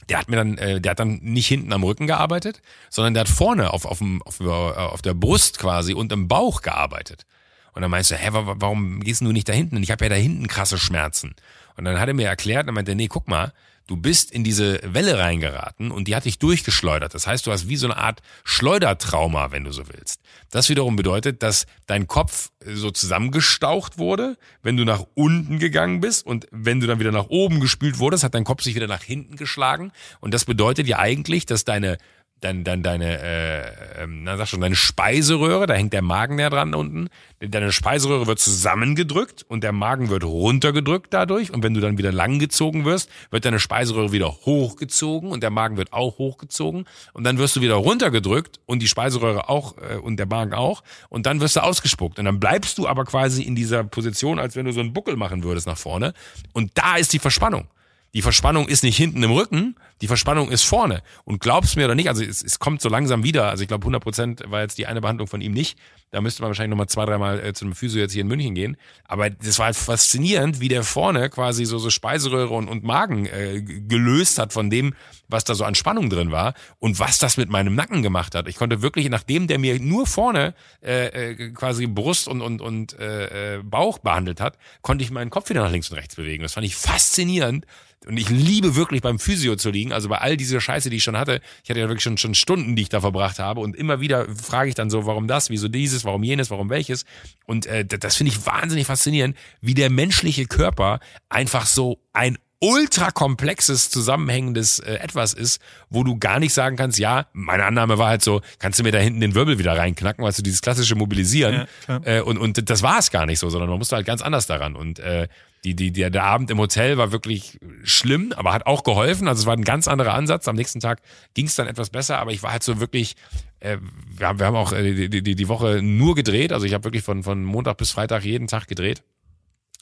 der hat mir dann, äh, der hat dann nicht hinten am Rücken gearbeitet, sondern der hat vorne auf, auf, dem, auf, auf der Brust quasi und im Bauch gearbeitet. Und dann meinst du, hä, warum gehst du nicht da hinten? Und ich habe ja da hinten krasse Schmerzen. Und dann hat er mir erklärt, dann meinte er, nee, guck mal, du bist in diese Welle reingeraten und die hat dich durchgeschleudert. Das heißt, du hast wie so eine Art Schleudertrauma, wenn du so willst. Das wiederum bedeutet, dass dein Kopf so zusammengestaucht wurde, wenn du nach unten gegangen bist und wenn du dann wieder nach oben gespült wurdest, hat dein Kopf sich wieder nach hinten geschlagen. Und das bedeutet ja eigentlich, dass deine dann, dann deine, äh, ähm, na sag schon, deine Speiseröhre, da hängt der Magen näher dran unten, deine Speiseröhre wird zusammengedrückt und der Magen wird runtergedrückt dadurch. Und wenn du dann wieder langgezogen wirst, wird deine Speiseröhre wieder hochgezogen und der Magen wird auch hochgezogen. Und dann wirst du wieder runtergedrückt und die Speiseröhre auch äh, und der Magen auch. Und dann wirst du ausgespuckt. Und dann bleibst du aber quasi in dieser Position, als wenn du so einen Buckel machen würdest nach vorne. Und da ist die Verspannung. Die Verspannung ist nicht hinten im Rücken, die Verspannung ist vorne. Und glaubst mir oder nicht, also es, es kommt so langsam wieder. Also ich glaube 100 Prozent war jetzt die eine Behandlung von ihm nicht. Da müsste man wahrscheinlich nochmal zwei, dreimal äh, zu einem Physio jetzt hier in München gehen. Aber das war halt faszinierend, wie der vorne quasi so, so Speiseröhre und, und Magen äh, gelöst hat von dem, was da so an Spannung drin war und was das mit meinem Nacken gemacht hat. Ich konnte wirklich, nachdem der mir nur vorne äh, äh, quasi Brust und, und, und äh, äh Bauch behandelt hat, konnte ich meinen Kopf wieder nach links und rechts bewegen. Das fand ich faszinierend, und ich liebe wirklich beim Physio zu liegen, also bei all dieser Scheiße, die ich schon hatte. Ich hatte ja wirklich schon, schon Stunden, die ich da verbracht habe. Und immer wieder frage ich dann so, warum das, wieso dieses, dieses, warum jenes, warum welches. Und äh, das finde ich wahnsinnig faszinierend, wie der menschliche Körper einfach so ein ultra komplexes, zusammenhängendes äh, Etwas ist, wo du gar nicht sagen kannst, ja, meine Annahme war halt so, kannst du mir da hinten den Wirbel wieder reinknacken, weißt du, dieses klassische Mobilisieren. Ja, äh, und, und das war es gar nicht so, sondern man musste halt ganz anders daran. Und äh, die, die, der, der Abend im Hotel war wirklich schlimm, aber hat auch geholfen. Also es war ein ganz anderer Ansatz. Am nächsten Tag ging es dann etwas besser, aber ich war halt so wirklich, äh, wir, haben, wir haben auch äh, die, die, die Woche nur gedreht. Also ich habe wirklich von, von Montag bis Freitag jeden Tag gedreht.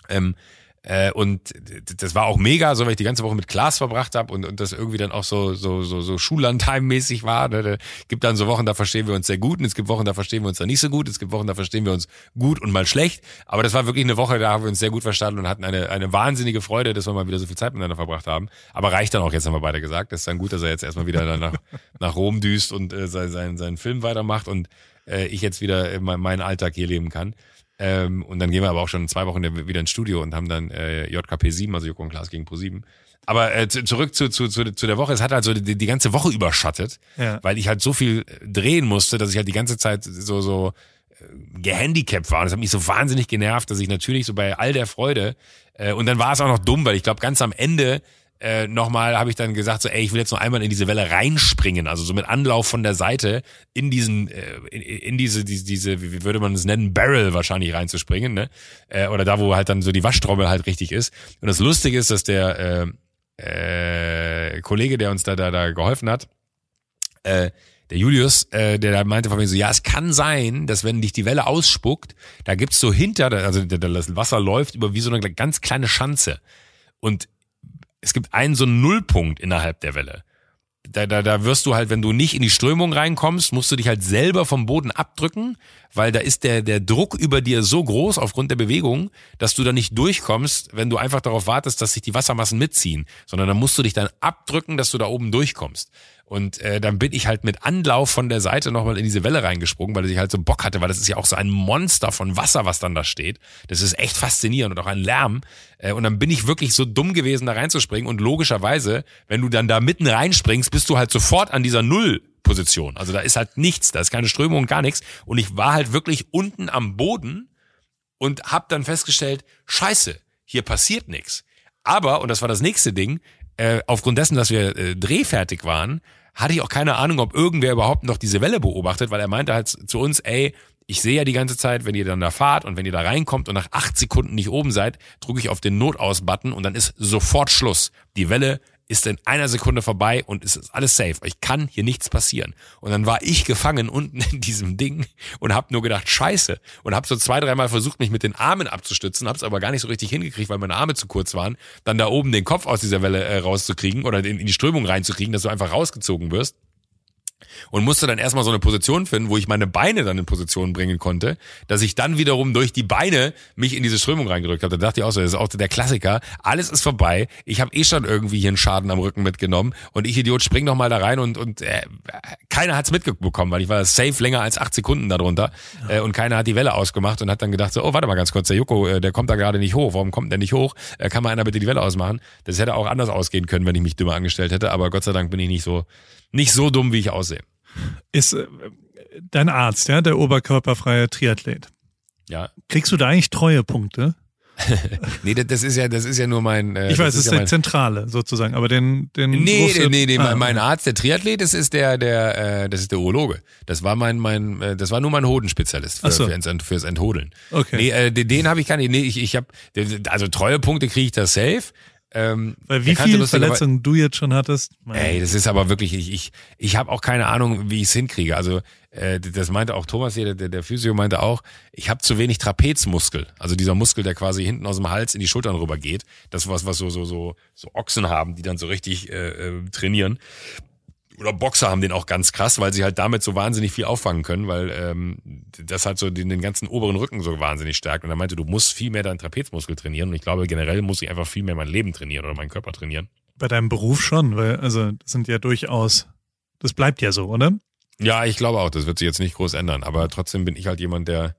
Ähm, äh, und das war auch mega, so weil ich die ganze Woche mit Klaas verbracht habe und, und das irgendwie dann auch so so so, so Schullandheim-mäßig war. Ne? Da gibt dann so Wochen, da verstehen wir uns sehr gut und es gibt Wochen, da verstehen wir uns dann nicht so gut. Es gibt Wochen, da verstehen wir uns gut und mal schlecht. Aber das war wirklich eine Woche, da haben wir uns sehr gut verstanden und hatten eine, eine wahnsinnige Freude, dass wir mal wieder so viel Zeit miteinander verbracht haben. Aber reicht dann auch jetzt, haben wir beide gesagt. Das ist dann gut, dass er jetzt erstmal wieder nach, nach Rom düst und äh, seinen, seinen, seinen Film weitermacht und äh, ich jetzt wieder meinen Alltag hier leben kann. Ähm, und dann gehen wir aber auch schon in zwei Wochen wieder ins Studio und haben dann äh, JKP 7, also Joko und Klaas gegen Pro 7. Aber äh, zurück zu, zu, zu, zu der Woche. Es hat halt so die, die ganze Woche überschattet, ja. weil ich halt so viel drehen musste, dass ich halt die ganze Zeit so, so äh, gehandicapt war. Und das hat mich so wahnsinnig genervt, dass ich natürlich so bei all der Freude, äh, und dann war es auch noch dumm, weil ich glaube, ganz am Ende äh, nochmal habe ich dann gesagt, so, ey, ich will jetzt noch einmal in diese Welle reinspringen, also so mit Anlauf von der Seite in diesen, äh, in, in diese, diese, diese, wie würde man es nennen, Barrel wahrscheinlich reinzuspringen, ne? Äh, oder da, wo halt dann so die Waschtrommel halt richtig ist. Und das Lustige ist, dass der äh, äh, Kollege, der uns da, da, da geholfen hat, äh, der Julius, äh, der da meinte von mir so, ja, es kann sein, dass wenn dich die Welle ausspuckt, da gibt's so hinter, also das Wasser läuft über wie so eine ganz kleine Schanze. Und es gibt einen so einen Nullpunkt innerhalb der Welle. Da, da, da wirst du halt, wenn du nicht in die Strömung reinkommst, musst du dich halt selber vom Boden abdrücken, weil da ist der, der Druck über dir so groß aufgrund der Bewegung, dass du da nicht durchkommst, wenn du einfach darauf wartest, dass sich die Wassermassen mitziehen, sondern dann musst du dich dann abdrücken, dass du da oben durchkommst. Und äh, dann bin ich halt mit Anlauf von der Seite nochmal in diese Welle reingesprungen, weil ich halt so Bock hatte, weil das ist ja auch so ein Monster von Wasser, was dann da steht. Das ist echt faszinierend und auch ein Lärm. Äh, und dann bin ich wirklich so dumm gewesen, da reinzuspringen. Und logischerweise, wenn du dann da mitten reinspringst, bist du halt sofort an dieser Nullposition. Also da ist halt nichts, da ist keine Strömung gar nichts. Und ich war halt wirklich unten am Boden und hab dann festgestellt, scheiße, hier passiert nichts. Aber, und das war das nächste Ding, äh, aufgrund dessen, dass wir äh, drehfertig waren, hatte ich auch keine Ahnung, ob irgendwer überhaupt noch diese Welle beobachtet, weil er meinte halt zu uns, ey, ich sehe ja die ganze Zeit, wenn ihr dann da fahrt und wenn ihr da reinkommt und nach acht Sekunden nicht oben seid, drücke ich auf den Notaus-Button und dann ist sofort Schluss. Die Welle ist in einer Sekunde vorbei und es ist alles safe. Ich kann hier nichts passieren. Und dann war ich gefangen unten in diesem Ding und habe nur gedacht, scheiße. Und habe so zwei, dreimal versucht, mich mit den Armen abzustützen, habe es aber gar nicht so richtig hingekriegt, weil meine Arme zu kurz waren, dann da oben den Kopf aus dieser Welle äh, rauszukriegen oder in, in die Strömung reinzukriegen, dass du einfach rausgezogen wirst und musste dann erstmal so eine Position finden, wo ich meine Beine dann in Position bringen konnte, dass ich dann wiederum durch die Beine mich in diese Strömung reingedrückt habe. Da dachte ich auch so, das ist auch der Klassiker. Alles ist vorbei. Ich habe eh schon irgendwie hier einen Schaden am Rücken mitgenommen und ich Idiot spring noch mal da rein und und äh, keiner hat's mitbekommen, weil ich war safe länger als acht Sekunden darunter äh, und keiner hat die Welle ausgemacht und hat dann gedacht so, oh warte mal ganz kurz, der Joko, äh, der kommt da gerade nicht hoch. Warum kommt der nicht hoch? Äh, kann mal einer bitte die Welle ausmachen? Das hätte auch anders ausgehen können, wenn ich mich dümmer angestellt hätte, aber Gott sei Dank bin ich nicht so nicht so dumm, wie ich aussehe ist äh, dein Arzt, ja, der oberkörperfreie Triathlet. Ja. Kriegst du da eigentlich Treuepunkte? nee, das ist ja, das ist ja nur mein. Äh, ich weiß, es ist, ja der Zentrale sozusagen, aber den, den. Nee, nee, nee, nee ah. mein Arzt, der Triathlet, das ist der, der, äh, das ist der Urologe. Das war mein, mein, äh, das war nur mein Hodenspezialist für, so. für, fürs Enthodeln. Okay. Nee, äh, den, den habe ich gar nicht. Nee, ich, ich habe, also Treuepunkte kriege ich das safe. Ähm, Weil wie viele Verletzungen du jetzt schon hattest? Ey, das ist aber wirklich, ich, ich, ich habe auch keine Ahnung, wie ich es hinkriege. Also äh, das meinte auch Thomas hier, der, der Physio meinte auch, ich habe zu wenig Trapezmuskel. Also dieser Muskel, der quasi hinten aus dem Hals in die Schultern rüber geht. Das was, was so, so, so, so Ochsen haben, die dann so richtig äh, äh trainieren oder Boxer haben den auch ganz krass, weil sie halt damit so wahnsinnig viel auffangen können, weil ähm, das halt so den, den ganzen oberen Rücken so wahnsinnig stärkt. Und er meinte, du musst viel mehr deinen Trapezmuskel trainieren. Und ich glaube, generell muss ich einfach viel mehr mein Leben trainieren oder meinen Körper trainieren. Bei deinem Beruf schon, weil, also, das sind ja durchaus, das bleibt ja so, oder? Ja, ich glaube auch, das wird sich jetzt nicht groß ändern. Aber trotzdem bin ich halt jemand, der,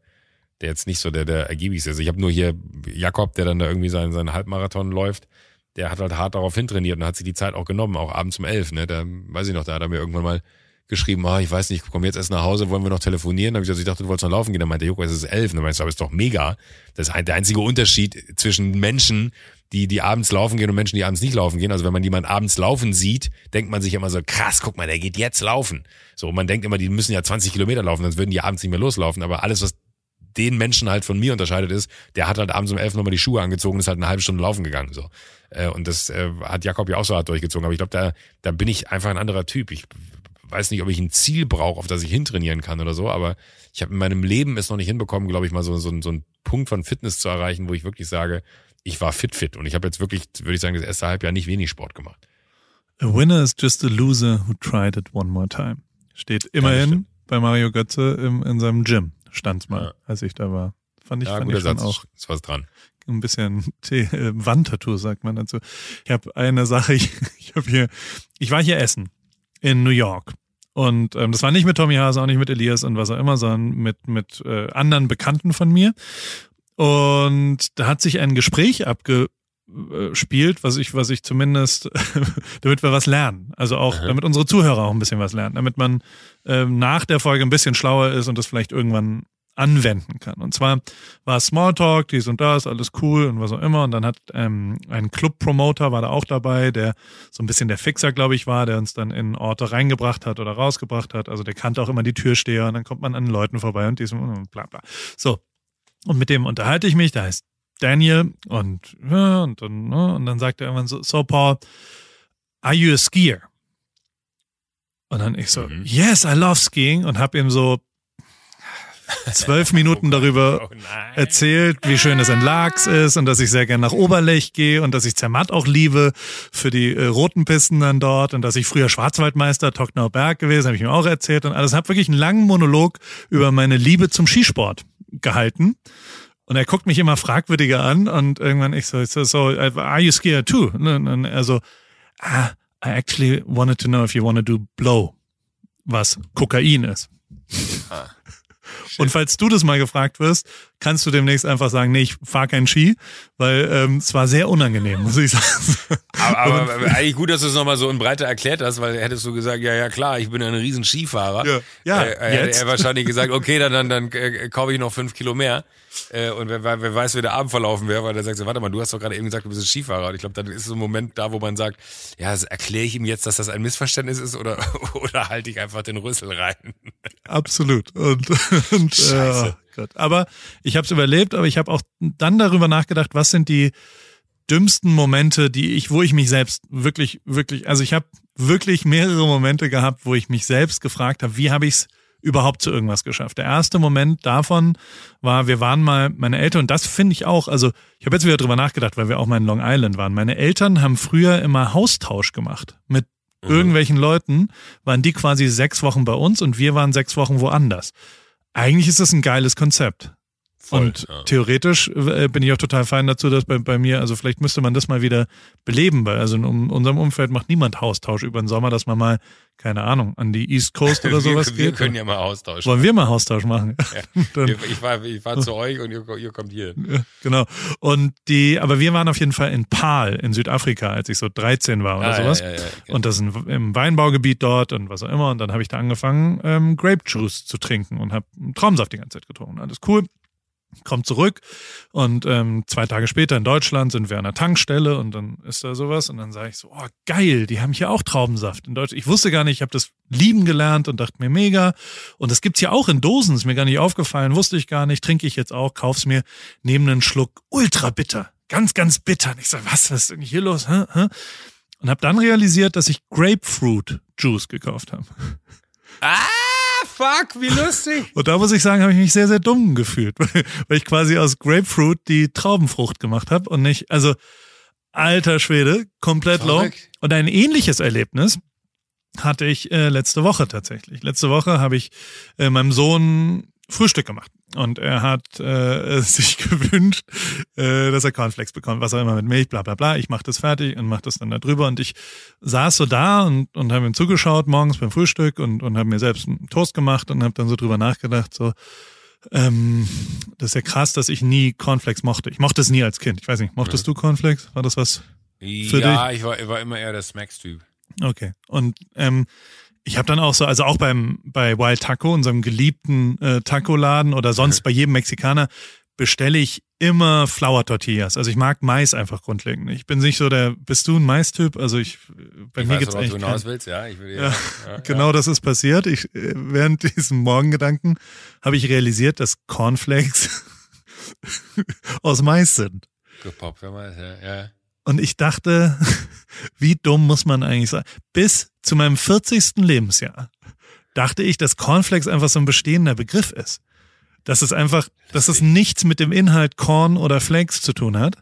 der jetzt nicht so der, der ergiebigste ist. Ich habe nur hier Jakob, der dann da irgendwie seinen, seinen Halbmarathon läuft der hat halt hart darauf hintrainiert und hat sich die Zeit auch genommen, auch abends um elf, ne? Da weiß ich noch, da hat er mir irgendwann mal geschrieben, oh, ich weiß nicht, ich komme jetzt erst nach Hause, wollen wir noch telefonieren? Dann habe ich gesagt, ich dachte, du wolltest noch laufen gehen. Dann meinte Joko, es ist elf. Dann meinte ich, aber ist doch mega. Das ist der einzige Unterschied zwischen Menschen, die, die abends laufen gehen und Menschen, die abends nicht laufen gehen. Also wenn man jemanden abends laufen sieht, denkt man sich immer so, krass, guck mal, der geht jetzt laufen. So, man denkt immer, die müssen ja 20 Kilometer laufen, sonst würden die abends nicht mehr loslaufen. Aber alles, was den Menschen halt von mir unterscheidet ist, der hat halt abends um elf nochmal die Schuhe angezogen und ist halt eine halbe Stunde laufen gegangen. So. Äh, und das äh, hat Jakob ja auch so hart durchgezogen. Aber ich glaube, da, da bin ich einfach ein anderer Typ. Ich weiß nicht, ob ich ein Ziel brauche, auf das ich hintrainieren kann oder so, aber ich habe in meinem Leben es noch nicht hinbekommen, glaube ich, mal so, so, so einen Punkt von Fitness zu erreichen, wo ich wirklich sage, ich war fit fit. Und ich habe jetzt wirklich, würde ich sagen, das erste Halbjahr nicht wenig Sport gemacht. A winner is just a loser who tried it one more time. Steht immerhin ja, bei Mario Götze im, in seinem Gym. Stand's mal, ja. als ich da war. Fand ich, ja, fand ich schon Satz, auch. Ist was dran. Ein bisschen äh, Wandtattoo, sagt man dazu. Ich habe eine Sache, ich, ich habe hier, ich war hier essen in New York. Und ähm, das war nicht mit Tommy Hase, auch nicht mit Elias und was auch immer, sondern mit, mit äh, anderen Bekannten von mir. Und da hat sich ein Gespräch abgespielt, was ich, was ich zumindest, damit wir was lernen. Also auch, Aha. damit unsere Zuhörer auch ein bisschen was lernen, damit man ähm, nach der Folge ein bisschen schlauer ist und das vielleicht irgendwann anwenden kann. Und zwar war Smalltalk, dies und das, alles cool und was auch immer. Und dann hat ähm, ein Club-Promoter war da auch dabei, der so ein bisschen der Fixer, glaube ich, war, der uns dann in Orte reingebracht hat oder rausgebracht hat. Also der kannte auch immer die Türsteher und dann kommt man an Leuten vorbei und diesem und bla bla. So, und mit dem unterhalte ich mich, da heißt Daniel und, ja, und, und, ne, und dann sagt er irgendwann so, so Paul, are you a skier? Und dann ich so, mhm. yes, I love skiing und hab ihm so zwölf Minuten darüber oh erzählt, wie schön es in Laax ist und dass ich sehr gerne nach Oberlech gehe und dass ich Zermatt auch liebe für die äh, roten Pisten dann dort und dass ich früher Schwarzwaldmeister Tocknauer Berg gewesen, habe ich ihm auch erzählt und alles. Habe wirklich einen langen Monolog über meine Liebe zum Skisport gehalten. Und er guckt mich immer fragwürdiger an und irgendwann ich so, so, so are you scared too? Und er so, ah, I actually wanted to know if you want to do blow, was Kokain ist. Ah. Und falls du das mal gefragt wirst, kannst du demnächst einfach sagen, nee, ich fahre keinen Ski, weil ähm, es war sehr unangenehm, muss ich sagen. Aber, aber, eigentlich gut, dass du es nochmal so in Breite erklärt hast, weil hättest du gesagt, ja, ja klar, ich bin ein riesen Skifahrer. Ja, ja äh, hätte er wahrscheinlich gesagt, okay, dann, dann, dann äh, kaufe ich noch fünf Kilo mehr. Äh, und wer, wer weiß, wie der Abend verlaufen wäre, weil der sagt so, warte mal, du hast doch gerade eben gesagt, du bist ein Skifahrer. Und ich glaube, dann ist so ein Moment da, wo man sagt, ja, erkläre ich ihm jetzt, dass das ein Missverständnis ist oder, oder halte ich einfach den Rüssel rein? Absolut. Und, und Scheiße. Gott. Aber ich habe es überlebt, aber ich habe auch dann darüber nachgedacht, was sind die dümmsten Momente, die ich, wo ich mich selbst wirklich, wirklich, also ich habe wirklich mehrere Momente gehabt, wo ich mich selbst gefragt habe, wie habe ich es überhaupt zu irgendwas geschafft. Der erste Moment davon war, wir waren mal, meine Eltern, und das finde ich auch, also ich habe jetzt wieder drüber nachgedacht, weil wir auch mal in Long Island waren. Meine Eltern haben früher immer Haustausch gemacht mit mhm. irgendwelchen Leuten, waren die quasi sechs Wochen bei uns und wir waren sechs Wochen woanders. Eigentlich ist das ein geiles Konzept. Voll, und ja. theoretisch äh, bin ich auch total fein dazu, dass bei, bei mir, also vielleicht müsste man das mal wieder beleben, weil also in unserem Umfeld macht niemand Haustausch über den Sommer, dass man mal, keine Ahnung, an die East Coast oder sowas wir, geht. Wir können ja mal Austausch Wollen wir mal Austausch machen? Ja. ich fahre ich fahr zu euch und ihr, ihr kommt hier. Ja, genau. Und die, aber wir waren auf jeden Fall in Pal in Südafrika, als ich so 13 war oder ah, sowas. Genau. Und das ist im Weinbaugebiet dort und was auch immer. Und dann habe ich da angefangen, ähm, Grape Juice zu trinken und habe Traumsaft die ganze Zeit getrunken. Alles cool kommt zurück und ähm, zwei Tage später in Deutschland sind wir an der Tankstelle und dann ist da sowas und dann sage ich so, oh geil, die haben hier auch Traubensaft in Deutschland. Ich wusste gar nicht, ich habe das lieben gelernt und dachte mir mega und das gibt's ja auch in Dosen, ist mir gar nicht aufgefallen, wusste ich gar nicht, trinke ich jetzt auch, kauf's mir, nehme einen Schluck, ultra bitter, ganz, ganz bitter. Und ich sage, was, was ist denn hier los? Hä? Hä? Und habe dann realisiert, dass ich Grapefruit Juice gekauft habe. Ah! Fuck, wie lustig. Und da muss ich sagen, habe ich mich sehr, sehr dumm gefühlt, weil ich quasi aus Grapefruit die Traubenfrucht gemacht habe und nicht, also alter Schwede, komplett low. Und ein ähnliches Erlebnis hatte ich äh, letzte Woche tatsächlich. Letzte Woche habe ich äh, meinem Sohn Frühstück gemacht. Und er hat äh, sich gewünscht, äh, dass er Cornflakes bekommt, was auch immer mit Milch, bla bla bla. Ich mache das fertig und mache das dann da drüber. Und ich saß so da und, und habe ihm zugeschaut morgens beim Frühstück und, und habe mir selbst einen Toast gemacht und habe dann so drüber nachgedacht, so, ähm, das ist ja krass, dass ich nie Cornflakes mochte. Ich mochte es nie als Kind. Ich weiß nicht, mochtest mhm. du Cornflakes? War das was für ja, dich? Ja, ich war, ich war immer eher der Smacks-Typ. Okay. Und ähm, ich habe dann auch so, also auch beim bei Wild Taco, unserem geliebten äh, Taco-Laden oder sonst bei jedem Mexikaner, bestelle ich immer Flour Tortillas. Also ich mag Mais einfach grundlegend. Ich bin nicht so der, bist du ein Mais-Typ? Also ich, bei ich mir weiß, gibt's eigentlich du hinaus willst, ja. Ich will, ja, ja, ja genau ja. das ist passiert. Ich, äh, während diesem Morgengedanken habe ich realisiert, dass Cornflakes aus Mais sind. Gepoppt, ja, ja. Und ich dachte, wie dumm muss man eigentlich sein? Bis zu meinem 40. Lebensjahr dachte ich, dass Cornflakes einfach so ein bestehender Begriff ist. Dass es einfach, dass es nichts mit dem Inhalt Corn oder Flakes zu tun hat,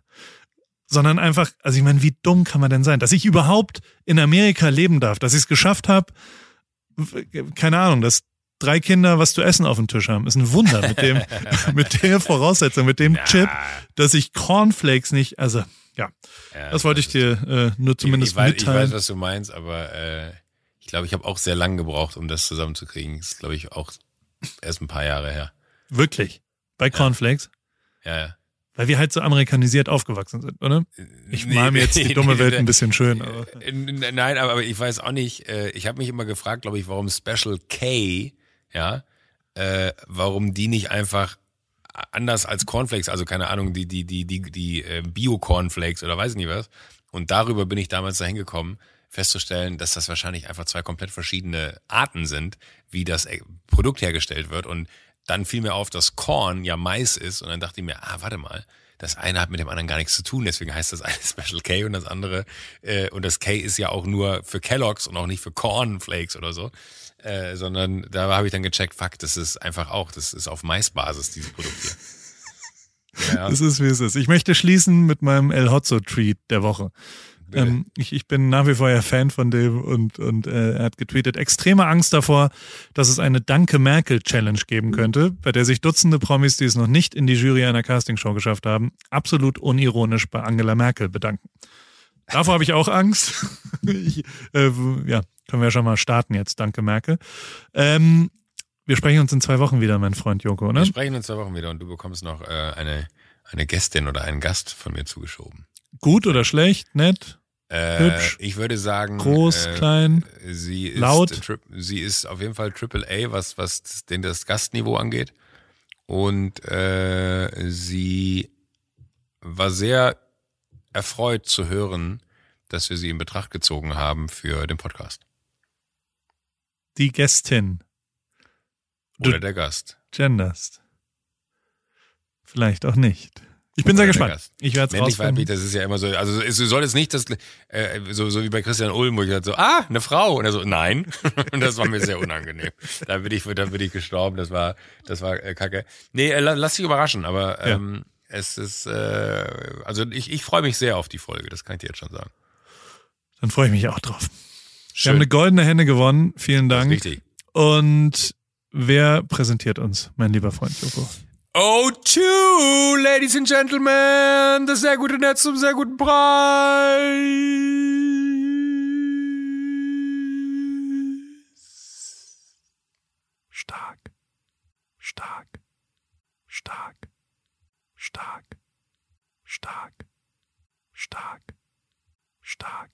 sondern einfach, also ich meine, wie dumm kann man denn sein? Dass ich überhaupt in Amerika leben darf, dass ich es geschafft habe, keine Ahnung, dass drei Kinder was zu essen auf dem Tisch haben, ist ein Wunder mit dem, mit der Voraussetzung, mit dem Chip, dass ich Cornflakes nicht, also ja, ja das wollte ich dir äh, nur zumindest ich, ich weiß, mitteilen. Ich weiß, was du meinst, aber äh, ich glaube, ich habe auch sehr lange gebraucht, um das zusammenzukriegen. Das ist, glaube ich, auch erst ein paar Jahre her. Wirklich? Bei Cornflakes? Ja, ja. Weil wir halt so amerikanisiert aufgewachsen sind, oder? Ich mal mir jetzt die dumme Welt ein bisschen schön. Aber. Nein, aber ich weiß auch nicht. Äh, ich habe mich immer gefragt, glaube ich, warum Special K, ja, äh, warum die nicht einfach anders als Cornflakes, also keine Ahnung, die, die, die, die, die äh, Bio-Cornflakes oder weiß nicht was. Und darüber bin ich damals dahin gekommen, festzustellen, dass das wahrscheinlich einfach zwei komplett verschiedene Arten sind, wie das äh, Produkt hergestellt wird. Und dann fiel mir auf, dass Corn ja Mais ist. Und dann dachte ich mir, ah, warte mal, das eine hat mit dem anderen gar nichts zu tun. Deswegen heißt das eine Special K und das andere, äh, und das K ist ja auch nur für Kellogg's und auch nicht für Cornflakes oder so. Äh, sondern da habe ich dann gecheckt, fuck, das ist einfach auch, das ist auf Maisbasis, dieses Produkt hier. Ja. Das ist, wie es ist. Ich möchte schließen mit meinem El Hotzo Treat der Woche. Ähm, ich, ich bin nach wie vor ja Fan von dem und, und äh, er hat getweetet, extreme Angst davor, dass es eine Danke Merkel Challenge geben könnte, bei der sich Dutzende Promis, die es noch nicht in die Jury einer Castingshow geschafft haben, absolut unironisch bei Angela Merkel bedanken. Davor habe ich auch Angst. ich, äh, ja, können wir ja schon mal starten jetzt. Danke, Merkel. Ähm, wir sprechen uns in zwei Wochen wieder, mein Freund Joko, ne? Wir sprechen in zwei Wochen wieder und du bekommst noch äh, eine, eine Gästin oder einen Gast von mir zugeschoben. Gut oder schlecht? Nett? Äh, hübsch? Ich würde sagen. Groß, äh, klein? Sie ist, laut? Sie ist auf jeden Fall Triple A, was, was den, das Gastniveau angeht. Und äh, sie war sehr erfreut zu hören, dass wir sie in Betracht gezogen haben für den Podcast. Die Gästin. Du Oder der Gast. Genderst. Vielleicht auch nicht. Ich bin sehr gespannt. Ich werde es Männlich weiblich, das ist ja immer so. Also es soll jetzt nicht das äh, so, so wie bei Christian Ulm, wo ich halt so, ah, eine Frau. Und er so, nein. Und das war mir sehr unangenehm. da bin ich, da bin ich gestorben. Das war, das war äh, kacke. Nee, äh, lass dich überraschen, aber ähm, es ist, äh, also ich, ich freue mich sehr auf die Folge, das kann ich dir jetzt schon sagen. Dann freue ich mich auch drauf. Schön. Wir haben eine goldene Henne gewonnen. Vielen Dank. richtig. Und wer präsentiert uns, mein lieber Freund Joko? Oh, two, ladies and gentlemen, das sehr gute Netz zum sehr guten Preis. Stark, stark, stark stark, stark, stark, stark.